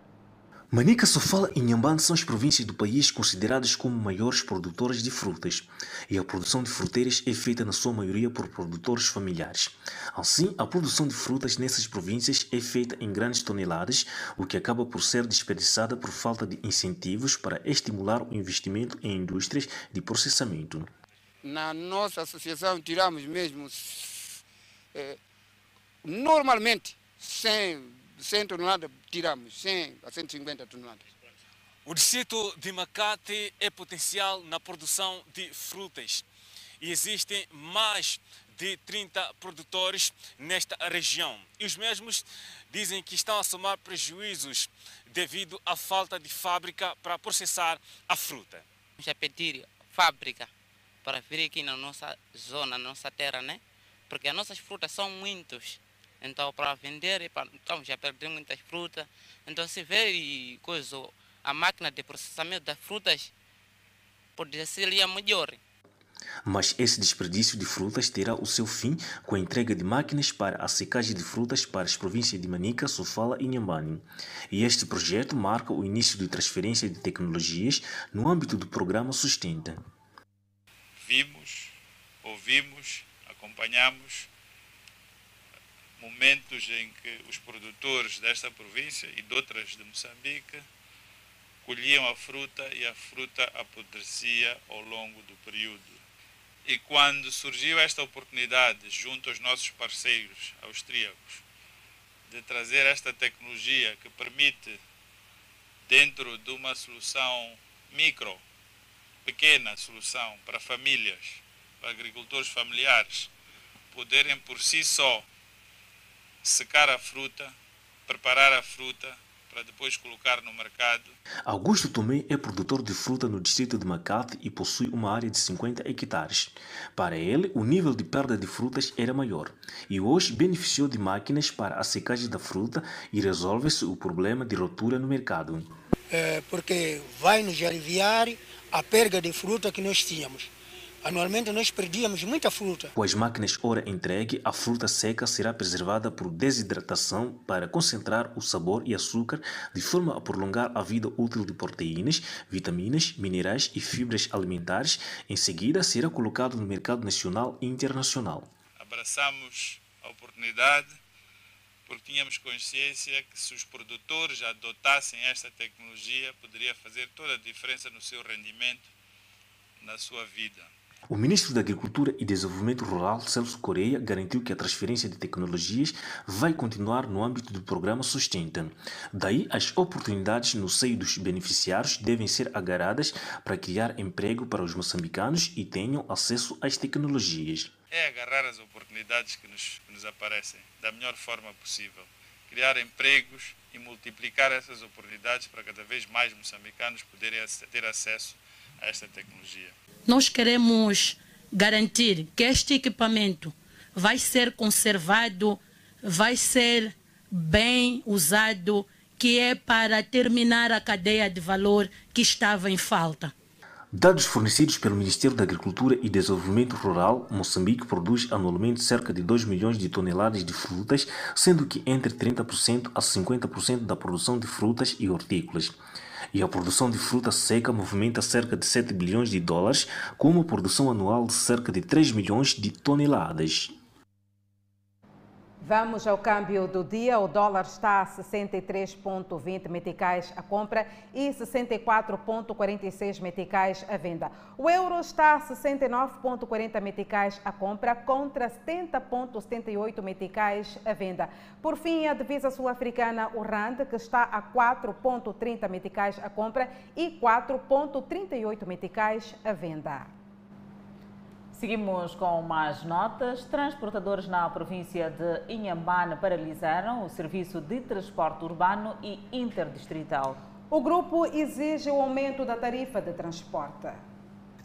Manica, Sofala e Inhambane são as províncias do país consideradas como maiores produtoras de frutas, e a produção de fruteiras é feita na sua maioria por produtores familiares. Assim, a produção de frutas nessas províncias é feita em grandes toneladas, o que acaba por ser desperdiçada por falta de incentivos para estimular o investimento em indústrias de processamento. Na nossa associação tiramos mesmo eh, normalmente 100 100 toneladas tiramos, 100 a 150 toneladas. O distrito de Macate é potencial na produção de frutas e existem mais de 30 produtores nesta região. E os mesmos dizem que estão a somar prejuízos devido à falta de fábrica para processar a fruta. Vamos a pedir fábrica para vir aqui na nossa zona, na nossa terra, né? Porque as nossas frutas são muitas então, para vender, então, já perdemos muitas frutas. Então, se vê e coisa, a máquina de processamento das frutas pode ser melhor. Mas esse desperdício de frutas terá o seu fim com a entrega de máquinas para a secagem de frutas para as províncias de Manica, Sofala e Nhambane. E este projeto marca o início de transferência de tecnologias no âmbito do programa Sustenta. Vimos, ouvimos, acompanhamos momentos em que os produtores desta província e de outras de Moçambique colhiam a fruta e a fruta apodrecia ao longo do período. E quando surgiu esta oportunidade, junto aos nossos parceiros austríacos, de trazer esta tecnologia que permite, dentro de uma solução micro, pequena solução para famílias, para agricultores familiares, poderem por si só secar a fruta, preparar a fruta para depois colocar no mercado. Augusto Tomé é produtor de fruta no distrito de Macate e possui uma área de 50 hectares. Para ele, o nível de perda de frutas era maior e hoje beneficiou de máquinas para a secagem da fruta e resolve-se o problema de rotura no mercado. É porque vai nos aliviar a perda de fruta que nós tínhamos. Anualmente nós perdíamos muita fruta. Com as máquinas ora entregue, a fruta seca será preservada por desidratação para concentrar o sabor e açúcar de forma a prolongar a vida útil de proteínas, vitaminas, minerais e fibras alimentares. Em seguida, será colocado no mercado nacional e internacional. Abraçamos a oportunidade porque tínhamos consciência que se os produtores adotassem esta tecnologia, poderia fazer toda a diferença no seu rendimento, na sua vida. O ministro da Agricultura e Desenvolvimento Rural, Celso Correia, garantiu que a transferência de tecnologias vai continuar no âmbito do programa Sustenta. Daí, as oportunidades no seio dos beneficiários devem ser agarradas para criar emprego para os moçambicanos e tenham acesso às tecnologias. É agarrar as oportunidades que nos, que nos aparecem da melhor forma possível, criar empregos e multiplicar essas oportunidades para cada vez mais moçambicanos poderem ter acesso a esta tecnologia. Nós queremos garantir que este equipamento vai ser conservado, vai ser bem usado, que é para terminar a cadeia de valor que estava em falta. Dados fornecidos pelo Ministério da Agricultura e Desenvolvimento Rural, Moçambique produz anualmente cerca de 2 milhões de toneladas de frutas, sendo que entre 30% a 50% da produção de frutas e hortícolas e a produção de fruta seca movimenta cerca de 7 bilhões de dólares, com uma produção anual de cerca de 3 milhões de toneladas. Vamos ao câmbio do dia. O dólar está a 63,20 meticais à compra e 64,46 meticais à venda. O euro está a 69,40 meticais à compra contra 70,78 meticais à venda. Por fim, a divisa sul-africana, o RAND, que está a 4,30 meticais à compra e 4,38 meticais à venda. Seguimos com mais notas. Transportadores na província de Inhambane paralisaram o serviço de transporte urbano e interdistrital. O grupo exige o aumento da tarifa de transporte.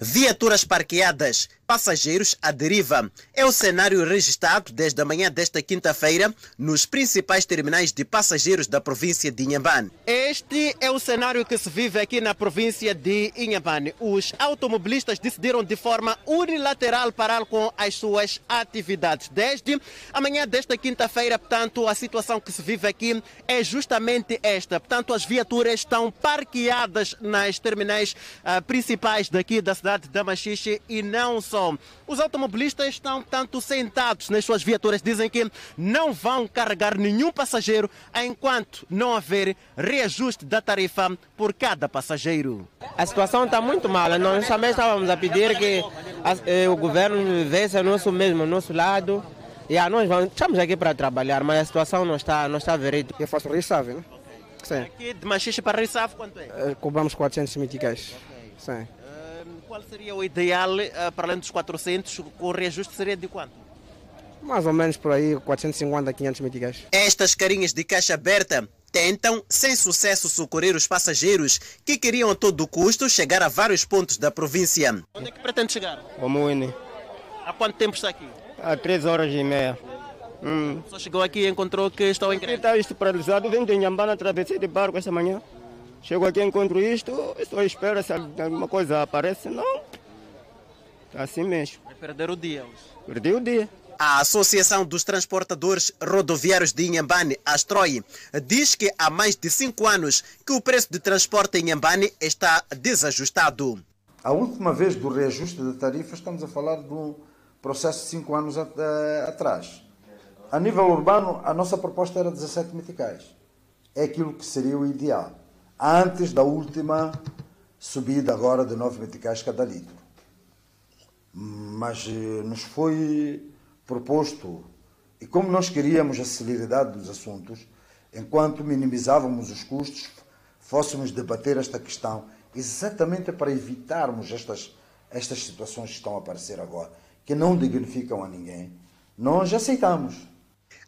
Viaturas parqueadas, passageiros à deriva. É o cenário registrado desde a manhã desta quinta-feira nos principais terminais de passageiros da província de Inhambane. Este é o cenário que se vive aqui na província de Inhambane. Os automobilistas decidiram de forma unilateral parar com as suas atividades. Desde a manhã desta quinta-feira, portanto, a situação que se vive aqui é justamente esta. Portanto, as viaturas estão parqueadas nas terminais uh, principais daqui da cidade de Machixe e não só. Os automobilistas estão, tanto sentados nas suas viaturas, dizem que não vão carregar nenhum passageiro enquanto não haver reajuste da tarifa por cada passageiro. A situação está muito mal. Nós também estávamos a pedir que eh, o governo viesse ao nosso mesmo, ao nosso lado. E a nós vamos, estamos aqui para trabalhar, mas a situação não está, não está verídica. Eu faço Rissave, né? Sim. Aqui de Machixe para Rissave quanto é? Uh, cobramos 400 meticais. Okay. Sim. Qual seria o ideal, para além dos 400, o reajuste seria de quanto? Mais ou menos por aí, 450, 500 meticais. Estas carinhas de caixa aberta tentam, sem sucesso, socorrer os passageiros que queriam a todo custo chegar a vários pontos da província. Onde é que pretende chegar? Omoine. Há quanto tempo está aqui? Há três horas e meia. Hum. Só chegou aqui e encontrou que estão em greve? Está isto paralisado, vem de Inhambana, atravessei de barco esta manhã. Chego aqui, encontro isto, estou à espera se alguma coisa aparece. Não, assim mesmo. Vai perder o dia hoje. Perdi o dia. A Associação dos Transportadores Rodoviários de Inhambane, Astroi, diz que há mais de cinco anos que o preço de transporte em Inhambane está desajustado. A última vez do reajuste da tarifa, estamos a falar de um processo de cinco anos atrás. A nível urbano, a nossa proposta era 17 meticais. É aquilo que seria o ideal antes da última subida agora de 9 meticais cada litro. Mas eh, nos foi proposto, e como nós queríamos a celeridade dos assuntos, enquanto minimizávamos os custos, fôssemos debater esta questão exatamente para evitarmos estas, estas situações que estão a aparecer agora, que não dignificam a ninguém. Nós aceitamos.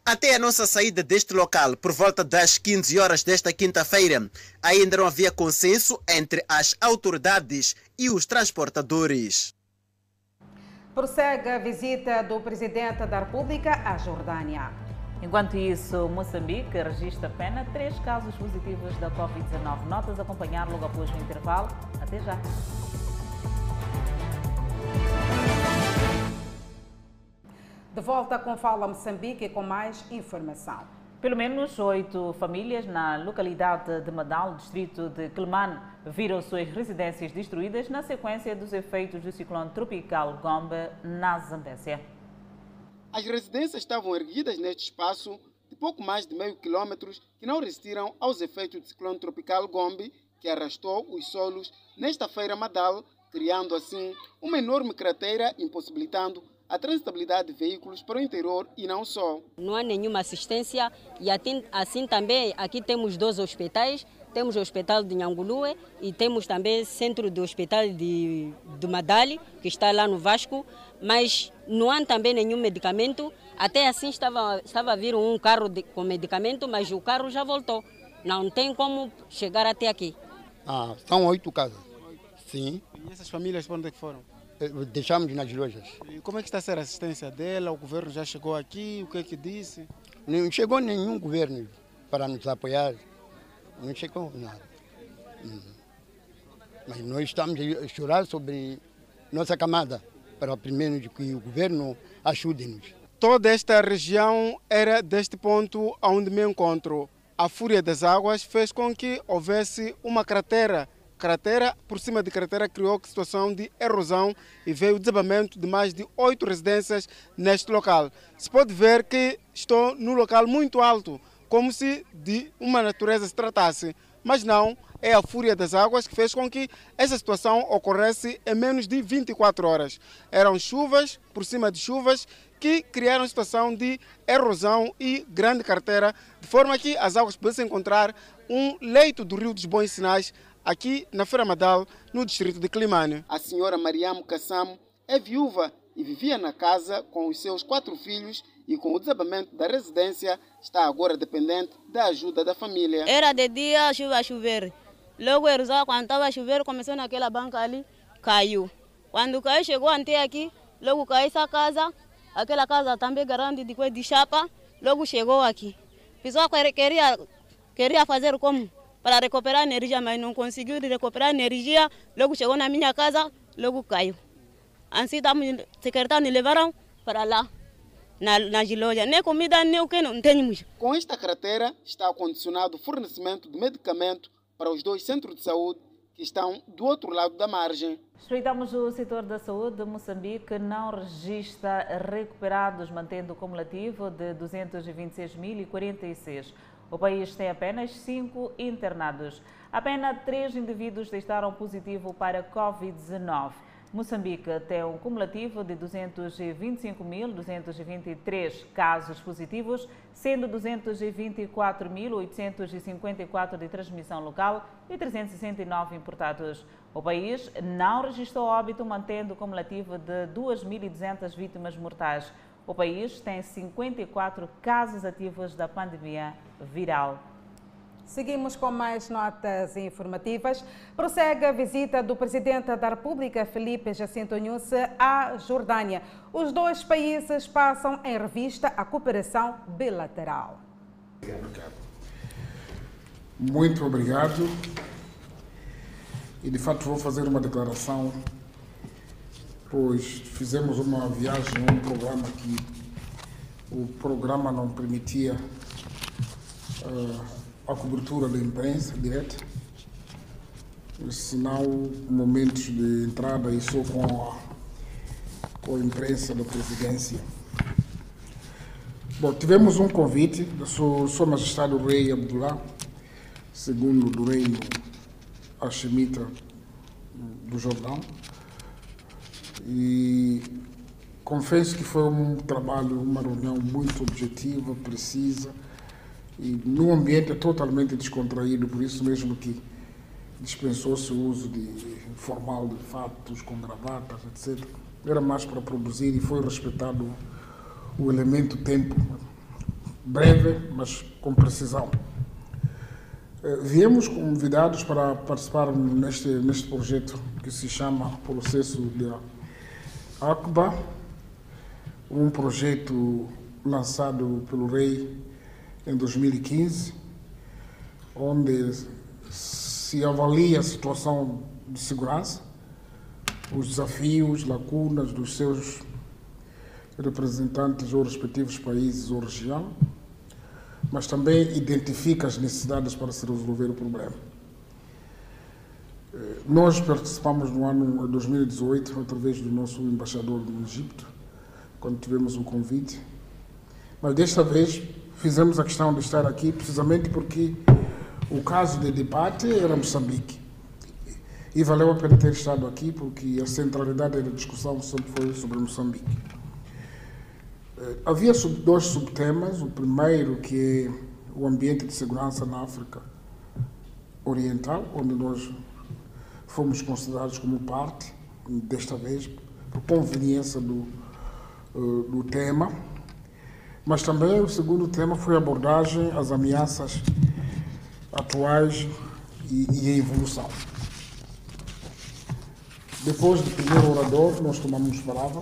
Até a nossa saída deste local, por volta das 15 horas desta quinta-feira, ainda não havia consenso entre as autoridades e os transportadores. Prossegue a visita do Presidente da República à Jordânia. Enquanto isso, Moçambique registra apenas três casos positivos da Covid-19. Notas a acompanhar logo após o intervalo. Até já. De volta com Fala Moçambique e com mais informação. Pelo menos oito famílias na localidade de Madal, distrito de Quelimane, viram suas residências destruídas na sequência dos efeitos do ciclone tropical Gombe na Zambésia. As residências estavam erguidas neste espaço de pouco mais de meio quilômetro que não resistiram aos efeitos do ciclone tropical Gombe, que arrastou os solos nesta feira Madal, criando assim uma enorme cratera, impossibilitando a transitabilidade de veículos para o interior e não só. Não há nenhuma assistência e assim também aqui temos dois hospitais, temos o hospital de Nhangulue e temos também centro do hospital de, de Madali, que está lá no Vasco, mas não há também nenhum medicamento. Até assim estava, estava a vir um carro de, com medicamento, mas o carro já voltou. Não tem como chegar até aqui. Ah, são oito casas. Sim. E essas famílias para onde é que foram? Deixamos nas lojas. E como é que está a ser a assistência dela? O governo já chegou aqui? O que é que disse? Não chegou nenhum governo para nos apoiar. Não chegou nada. Hum. Mas nós estamos a chorar sobre nossa camada, para primeiro que o governo ajude-nos. Toda esta região era deste ponto onde me encontro. A fúria das águas fez com que houvesse uma cratera cratera, por cima de cratera, criou situação de erosão e veio o desabamento de mais de oito residências neste local. Se pode ver que estou num local muito alto, como se de uma natureza se tratasse, mas não, é a fúria das águas que fez com que essa situação ocorresse em menos de 24 horas. Eram chuvas por cima de chuvas que criaram situação de erosão e grande carteira, de forma que as águas pudessem encontrar um leito do rio dos Bons Sinais aqui na Feira Madal, no distrito de Climane. A senhora Mariam Kassam é viúva e vivia na casa com os seus quatro filhos e com o desabamento da residência está agora dependente da ajuda da família. Era de dia, chuva a chover. Logo quando estava chovendo, começou naquela banca ali, caiu. Quando caiu, chegou até aqui, logo caiu essa casa, aquela casa também grande, depois de chapa, logo chegou aqui. Pessoal queria, queria fazer como? Para recuperar energia, mas não conseguiu recuperar energia, logo chegou na minha casa, logo caiu. Assim, os secretários me levaram para lá, na, nas lojas. Nem comida, nem o que, não temos. Com esta carteira está condicionado o fornecimento de medicamento para os dois centros de saúde que estão do outro lado da margem. Espreitamos o setor da saúde de Moçambique não registra recuperados, mantendo o cumulativo de 226.046. O país tem apenas cinco internados. Apenas três indivíduos testaram positivo para Covid-19. Moçambique tem um cumulativo de 225.223 casos positivos, sendo 224.854 de transmissão local e 369 importados. O país não registrou óbito, mantendo o cumulativo de 2.200 vítimas mortais. O país tem 54 casos ativos da pandemia viral. Seguimos com mais notas informativas. Prossegue a visita do presidente da República, Felipe Jacinto Nunes, à Jordânia. Os dois países passam em revista a cooperação bilateral. Muito obrigado. E de fato vou fazer uma declaração, pois fizemos uma viagem, um programa que o programa não permitia. Uh, a cobertura da imprensa direta, senão momentos de entrada e só com a, com a imprensa da presidência. Bom, tivemos um convite da Sua, Sua Majestade o Rei Abdullah, segundo do reino Hashemita do Jordão, e confesso que foi um trabalho, uma reunião muito objetiva, precisa, e num ambiente totalmente descontraído, por isso mesmo que dispensou-se o uso de formal de fatos com gravatas, etc. Era mais para produzir e foi respeitado o elemento tempo, breve, mas com precisão. Eh, viemos convidados para participar neste, neste projeto que se chama Processo de ACBA, um projeto lançado pelo rei em 2015, onde se avalia a situação de segurança, os desafios, lacunas dos seus representantes ou respectivos países ou região, mas também identifica as necessidades para se resolver o problema. Eh, nós participamos no ano 2018 através do nosso embaixador no Egito, quando tivemos o convite, mas desta vez fizemos a questão de estar aqui precisamente porque o caso de debate era Moçambique. E valeu a pena ter estado aqui porque a centralidade da discussão sempre foi sobre Moçambique. Eh, havia dois subtemas. O primeiro, que é o ambiente de segurança na África Oriental, onde nós fomos considerados como parte, desta vez, por conveniência do, eh, do tema mas também o segundo tema foi a abordagem às ameaças atuais e, e a evolução. Depois do primeiro orador, nós tomamos palavra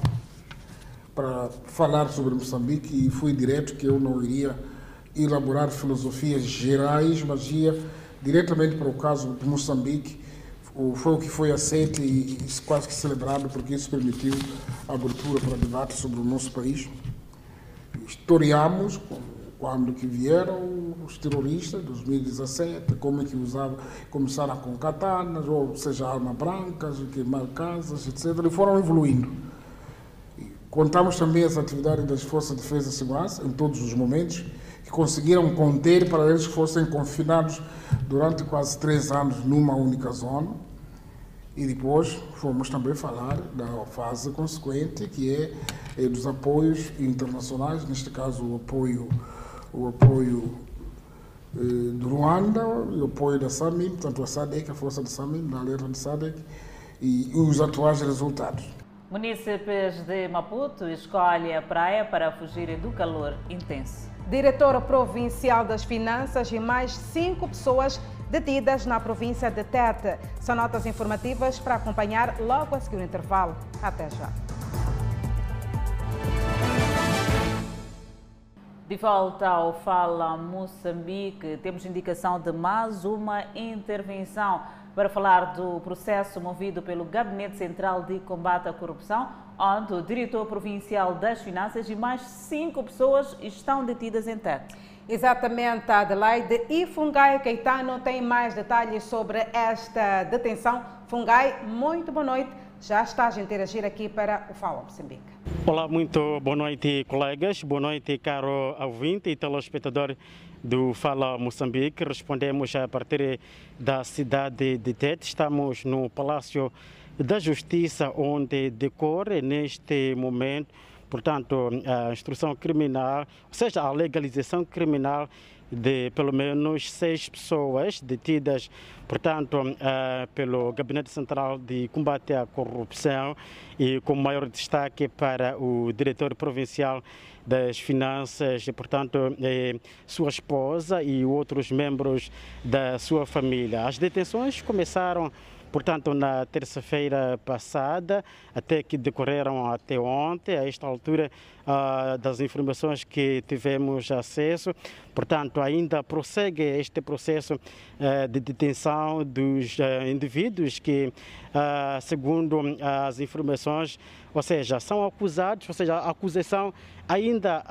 para falar sobre Moçambique e fui direto que eu não iria elaborar filosofias gerais, mas ia diretamente para o caso de Moçambique. Foi o que foi aceito e quase que celebrado, porque isso permitiu a abertura para debate sobre o nosso país historiamos quando que vieram os terroristas, 2017, como é que usavam, começaram com katanas, ou seja, armas brancas, queimar casas, etc. E foram evoluindo. Contamos também as atividades das Forças de Defesa e Segurança, em todos os momentos, que conseguiram conter para eles que fossem confinados durante quase três anos numa única zona e depois fomos também falar da fase consequente, que é, é dos apoios internacionais, neste caso o apoio, o apoio eh, do Ruanda, o apoio da SAMIM, portanto a SADEC, a força da SAMIM, da alerta de SADEC, e, e os atuais resultados. Munícipes de Maputo escolhem a praia para fugir do calor intenso. Diretora Provincial das Finanças e mais cinco pessoas detidas na província de Tete. São notas informativas para acompanhar logo a seguir o intervalo. Até já. De volta ao Fala Moçambique, temos indicação de mais uma intervenção para falar do processo movido pelo Gabinete Central de Combate à Corrupção, onde o diretor provincial das Finanças e mais cinco pessoas estão detidas em Tete. Exatamente, Adelaide. E Fungai Caetano tem mais detalhes sobre esta detenção. Fungai, muito boa noite. Já estás a interagir aqui para o Fala Moçambique. Olá, muito boa noite, colegas. Boa noite, caro ouvinte e telespectador do Fala Moçambique. Respondemos a partir da cidade de Tete. Estamos no Palácio da Justiça, onde decorre neste momento, portanto, a instrução criminal, ou seja, a legalização criminal de pelo menos seis pessoas detidas, portanto, uh, pelo Gabinete Central de Combate à Corrupção e com maior destaque para o diretor provincial das Finanças, e, portanto, eh, sua esposa e outros membros da sua família. As detenções começaram portanto, na terça-feira passada, até que decorreram até ontem, a esta altura uh, das informações que tivemos acesso. Portanto, ainda prossegue este processo uh, de detenção dos uh, indivíduos que, segundo as informações, ou seja, são acusados, ou seja, a acusação ainda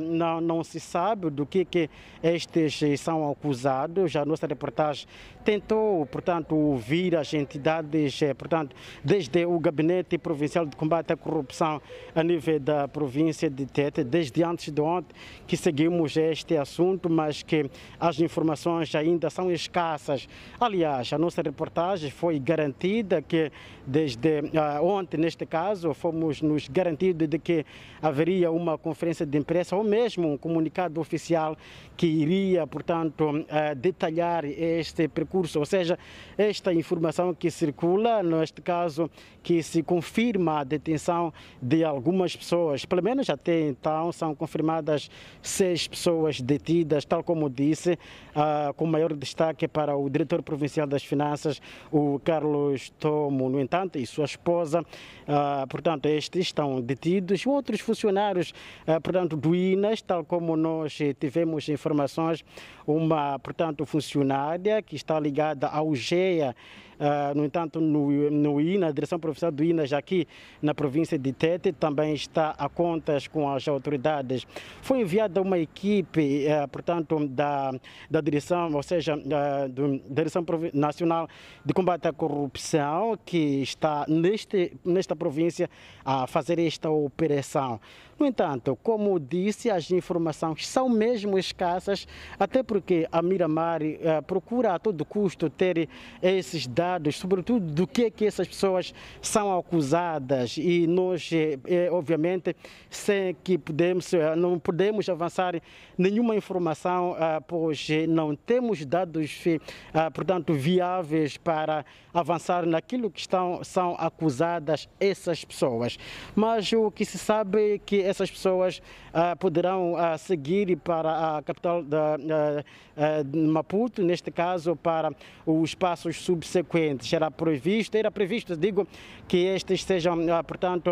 não, não se sabe do que, que estes são acusados. A nossa reportagem tentou, portanto, ouvir as entidades, eh, portanto, desde o Gabinete Provincial de Combate à Corrupção a nível da província de Tete, desde antes de ontem que seguimos este assunto, mas que as informações ainda são escassas. Aliás, a nossa reportagem foi garantida que desde ontem, neste caso, fomos nos garantidos de que haveria uma conferência de imprensa ou mesmo um comunicado oficial que iria, portanto, uh, detalhar este percurso, ou seja, esta informação que circula, neste caso, que se confirma a detenção de algumas pessoas, pelo menos até então são confirmadas seis pessoas detidas, tal como disse, uh, com maior destaque para o diretor provincial das Finanças, o Carlos Tomo. No entanto, e sua esposa, uh, portanto, estes estão detidos. Outros funcionários, uh, portanto, do INAS, tal como nós tivemos informações, uma, portanto, funcionária que está ligada ao GEA, Uh, no entanto, no, no INA, a direção profissional do INA, já aqui na província de Tete, também está a contas com as autoridades. Foi enviada uma equipe, uh, portanto, da, da direção, ou seja, uh, do, da Direção Nacional de Combate à Corrupção, que está neste, nesta província a fazer esta operação. No entanto, como disse, as informações são mesmo escassas, até porque a Miramar uh, procura a todo custo ter esses dados, sobretudo do que é que essas pessoas são acusadas e nós, eh, obviamente, sem que podemos, não podemos avançar nenhuma informação, uh, pois não temos dados, uh, portanto, viáveis para avançar naquilo que estão, são acusadas essas pessoas. Mas o que se sabe é que essas pessoas uh, poderão uh, seguir para a capital da, uh, de Maputo, neste caso para os passos subsequentes. Era previsto, era previsto, digo, que estes sejam, portanto,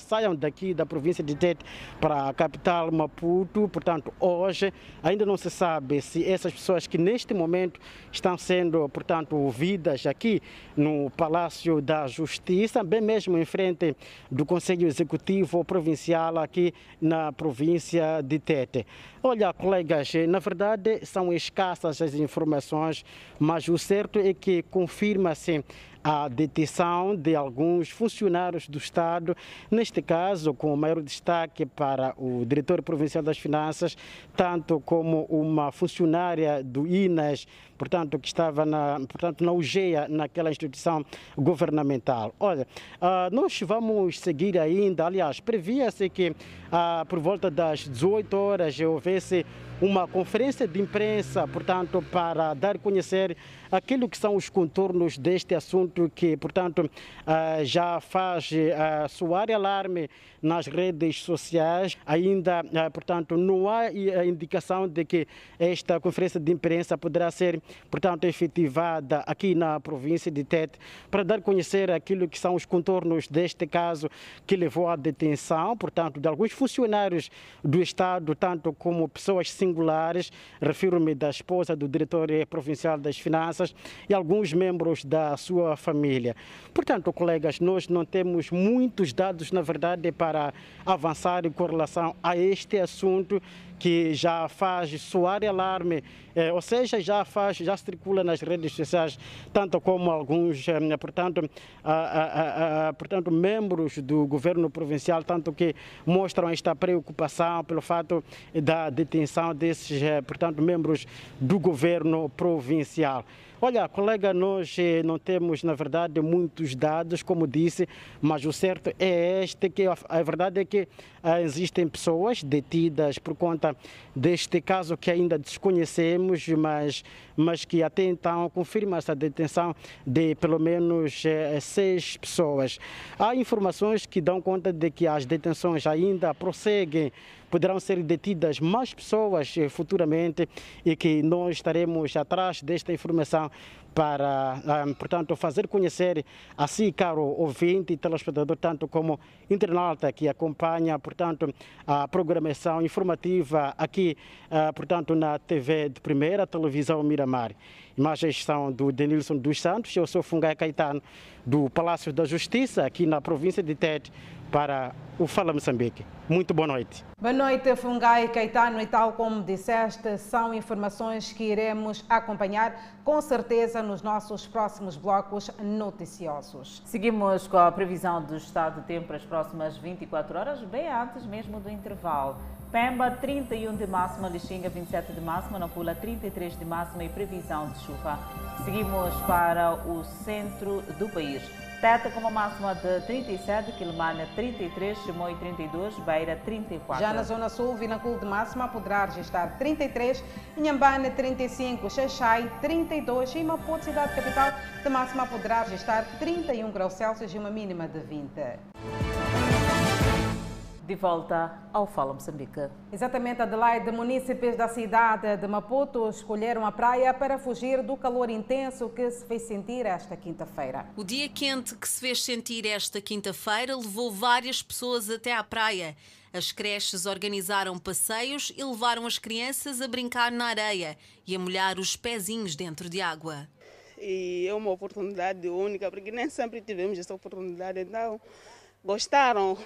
saiam daqui da província de Tete para a capital Maputo. Portanto, hoje ainda não se sabe se essas pessoas que neste momento estão sendo, portanto, ouvidas aqui no Palácio da Justiça, bem mesmo em frente do Conselho Executivo Provincial aqui na província de Tete. Olha, colegas, na verdade são escassas as informações, mas o certo é que confirma-se a detenção de alguns funcionários do Estado, neste caso com maior destaque para o diretor provincial das Finanças, tanto como uma funcionária do INAS, portanto, que estava na, portanto, na UGEA, naquela instituição governamental. Olha, uh, nós vamos seguir ainda, aliás, previa-se que uh, por volta das 18 horas houvesse uma conferência de imprensa, portanto, para dar a conhecer aquilo que são os contornos deste assunto que, portanto, uh, já faz uh, soar alarme nas redes sociais. Ainda, uh, portanto, não há indicação de que esta conferência de imprensa poderá ser, portanto, efetivada aqui na província de Tete para dar a conhecer aquilo que são os contornos deste caso que levou à detenção, portanto, de alguns funcionários do Estado, tanto como pessoas singulares, refiro-me da esposa do diretor provincial das Finanças e alguns membros da sua família. Portanto, colegas, nós não temos muitos dados, na verdade, para avançar com relação a este assunto que já faz soar alarme, eh, ou seja, já faz, já circula nas redes sociais, tanto como alguns, eh, portanto, portanto, membros do governo provincial, tanto que mostram esta preocupação pelo fato da detenção desses, eh, portanto, membros do governo provincial. Olha, colega, nós eh, não temos, na verdade, muitos dados, como disse, mas o certo é este, que a verdade é que ah, existem pessoas detidas por conta deste caso que ainda desconhecemos, mas, mas que até então confirma essa detenção de pelo menos eh, seis pessoas. Há informações que dão conta de que as detenções ainda prosseguem poderão ser detidas mais pessoas eh, futuramente e que nós estaremos atrás desta informação para, ah, portanto, fazer conhecer a si, caro ouvinte e telespectador, tanto como internauta que acompanha, portanto, a programação informativa aqui, ah, portanto, na TV de primeira, televisão Miramar. Imagens são do Denilson dos Santos, eu sou Fungai Caetano, do Palácio da Justiça, aqui na província de Tete, para o Fala Moçambique. Muito boa noite. Boa noite, Fungai Caetano, e tal como disseste, são informações que iremos acompanhar com certeza nos nossos próximos blocos noticiosos. Seguimos com a previsão do estado de tempo para as próximas 24 horas, bem antes mesmo do intervalo. Pemba, 31 de máxima, Lixinga, 27 de máxima, Nampula, 33 de máxima e previsão de chuva. Seguimos para o centro do país. Teta com uma máxima de 37, Quilmana 33, Chimoio 32, Beira 34. Já na Zona Sul, Vinacul de máxima poderá registrar 33, Inhambane 35, Xaixai 32 e Maputo, cidade capital, de máxima poderá registrar 31 graus Celsius e uma mínima de 20 de volta ao Fala Moçambique. Exatamente, Adelaide. Munícipes da cidade de Maputo escolheram a praia para fugir do calor intenso que se fez sentir esta quinta-feira. O dia quente que se fez sentir esta quinta-feira levou várias pessoas até à praia. As creches organizaram passeios e levaram as crianças a brincar na areia e a molhar os pezinhos dentro de água. E é uma oportunidade única, porque nem sempre tivemos essa oportunidade, então gostaram.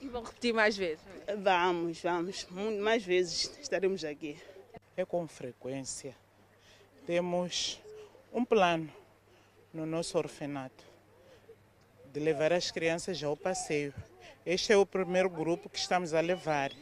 E vão repetir mais vezes? Vamos, vamos. Mais vezes estaremos aqui. É com frequência. Temos um plano no nosso orfanato de levar as crianças ao passeio. Este é o primeiro grupo que estamos a levar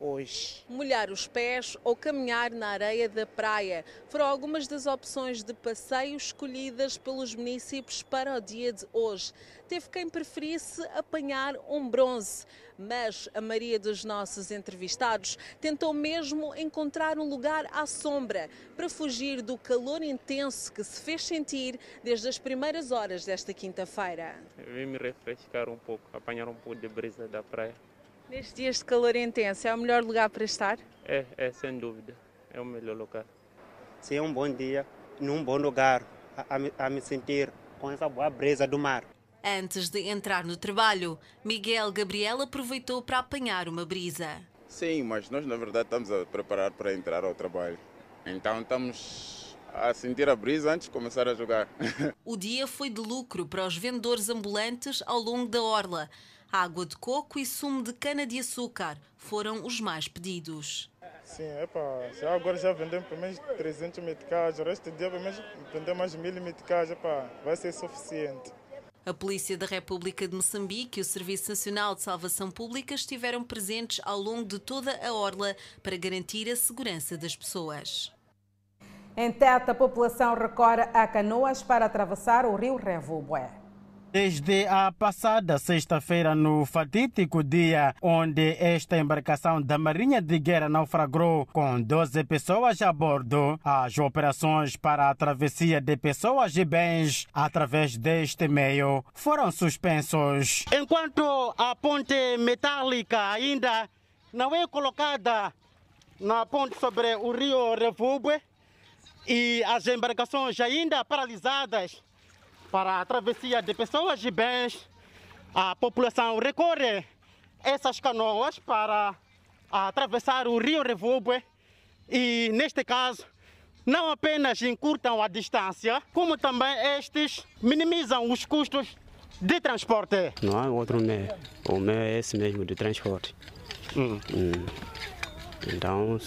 hoje. Molhar os pés ou caminhar na areia da praia foram algumas das opções de passeio escolhidas pelos municípios para o dia de hoje. Teve quem preferisse apanhar um bronze, mas a maioria dos nossos entrevistados tentou mesmo encontrar um lugar à sombra para fugir do calor intenso que se fez sentir desde as primeiras horas desta quinta-feira. Vim me refrescar um pouco, apanhar um pouco de brisa da praia. Nestes dias de calor intenso, é o melhor lugar para estar? É, é sem dúvida. É o melhor lugar. Sim, é um bom dia, num bom lugar, a, a, a me sentir com essa boa brisa do mar. Antes de entrar no trabalho, Miguel Gabriel aproveitou para apanhar uma brisa. Sim, mas nós na verdade estamos a preparar para entrar ao trabalho. Então estamos a sentir a brisa antes de começar a jogar. O dia foi de lucro para os vendedores ambulantes ao longo da orla água de coco e sumo de cana-de-açúcar foram os mais pedidos. Sim, epa, já agora já vendemos pelo menos 300 meticais, o resto do dia pelo menos vendemos mais mil meticais, epa, vai ser suficiente. A Polícia da República de Moçambique e o Serviço Nacional de Salvação Pública estiveram presentes ao longo de toda a orla para garantir a segurança das pessoas. Em Teta, a população recorre a canoas para atravessar o rio Revubué. Desde a passada sexta-feira, no fatídico dia onde esta embarcação da Marinha de Guerra naufragou com 12 pessoas a bordo, as operações para a travessia de pessoas e bens através deste meio foram suspensos. Enquanto a ponte metálica ainda não é colocada na ponte sobre o rio Revubwe e as embarcações ainda paralisadas para a travessia de pessoas e bens, a população recorre essas canoas para atravessar o rio Revubwe e, neste caso, não apenas encurtam a distância, como também estes minimizam os custos de transporte. Não há outro meio. O meio é esse mesmo de transporte. Hum. Hum. Então,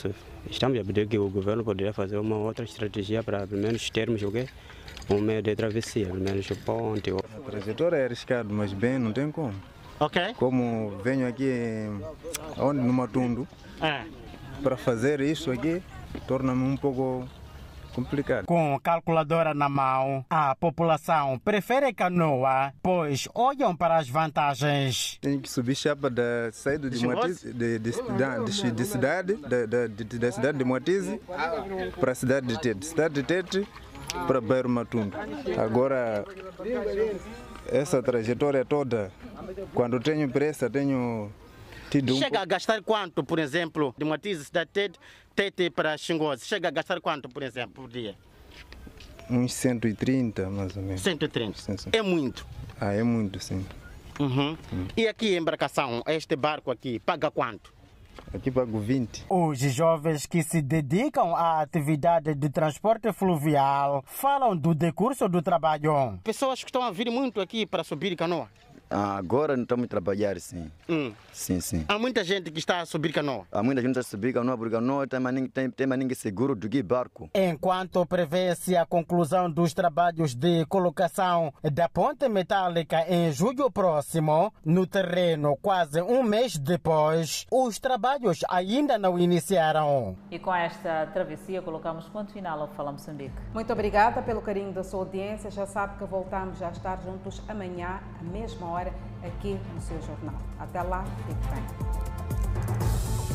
estamos a pedir que o governo poderia fazer uma outra estratégia para pelo menos termos o quê? Um meio de travessia, pelo menos o ponte. A trajetória é arriscada, mas bem, não tem como. Ok. Como venho aqui onde, no Matundo, é. para fazer isso aqui, torna-me um pouco complicado. Com calculadora na mão, a população prefere canoa, pois olham para as vantagens. Tenho que subir chapa da saída de, Moatize, de, de, de, de cidade, da, da, da cidade de Moatize para a cidade de Tete. Cidade de Tete para Bairro Matundo. Agora, essa trajetória toda, quando tenho pressa, tenho tido. Chega a gastar quanto, por exemplo, de Matiz da Tete, Tete para Xingoze? Chega a gastar quanto, por exemplo, por dia? Uns 130, mais ou menos. 130? Sim, sim. É muito? Ah, é muito, sim. Uhum. Hum. E aqui a embarcação, este barco aqui, paga quanto? Aqui pago 20. Os jovens que se dedicam à atividade de transporte fluvial falam do decurso do trabalho. Pessoas que estão a vir muito aqui para subir canoa. Agora não estamos a trabalhar, sim. Hum. Sim, sim. Há muita gente que está a subir canoa. Há muita gente a subir canoa, porque canoa tem mais, tem, tem mais ninguém seguro do que barco. Enquanto prevê-se a conclusão dos trabalhos de colocação da ponte metálica em julho próximo, no terreno quase um mês depois, os trabalhos ainda não iniciaram. E com esta travessia colocamos ponto final ao Fala Moçambique. Muito obrigada pelo carinho da sua audiência. Já sabe que voltamos a estar juntos amanhã, à mesma hora aqui no seu jornal. Até lá, fique bem.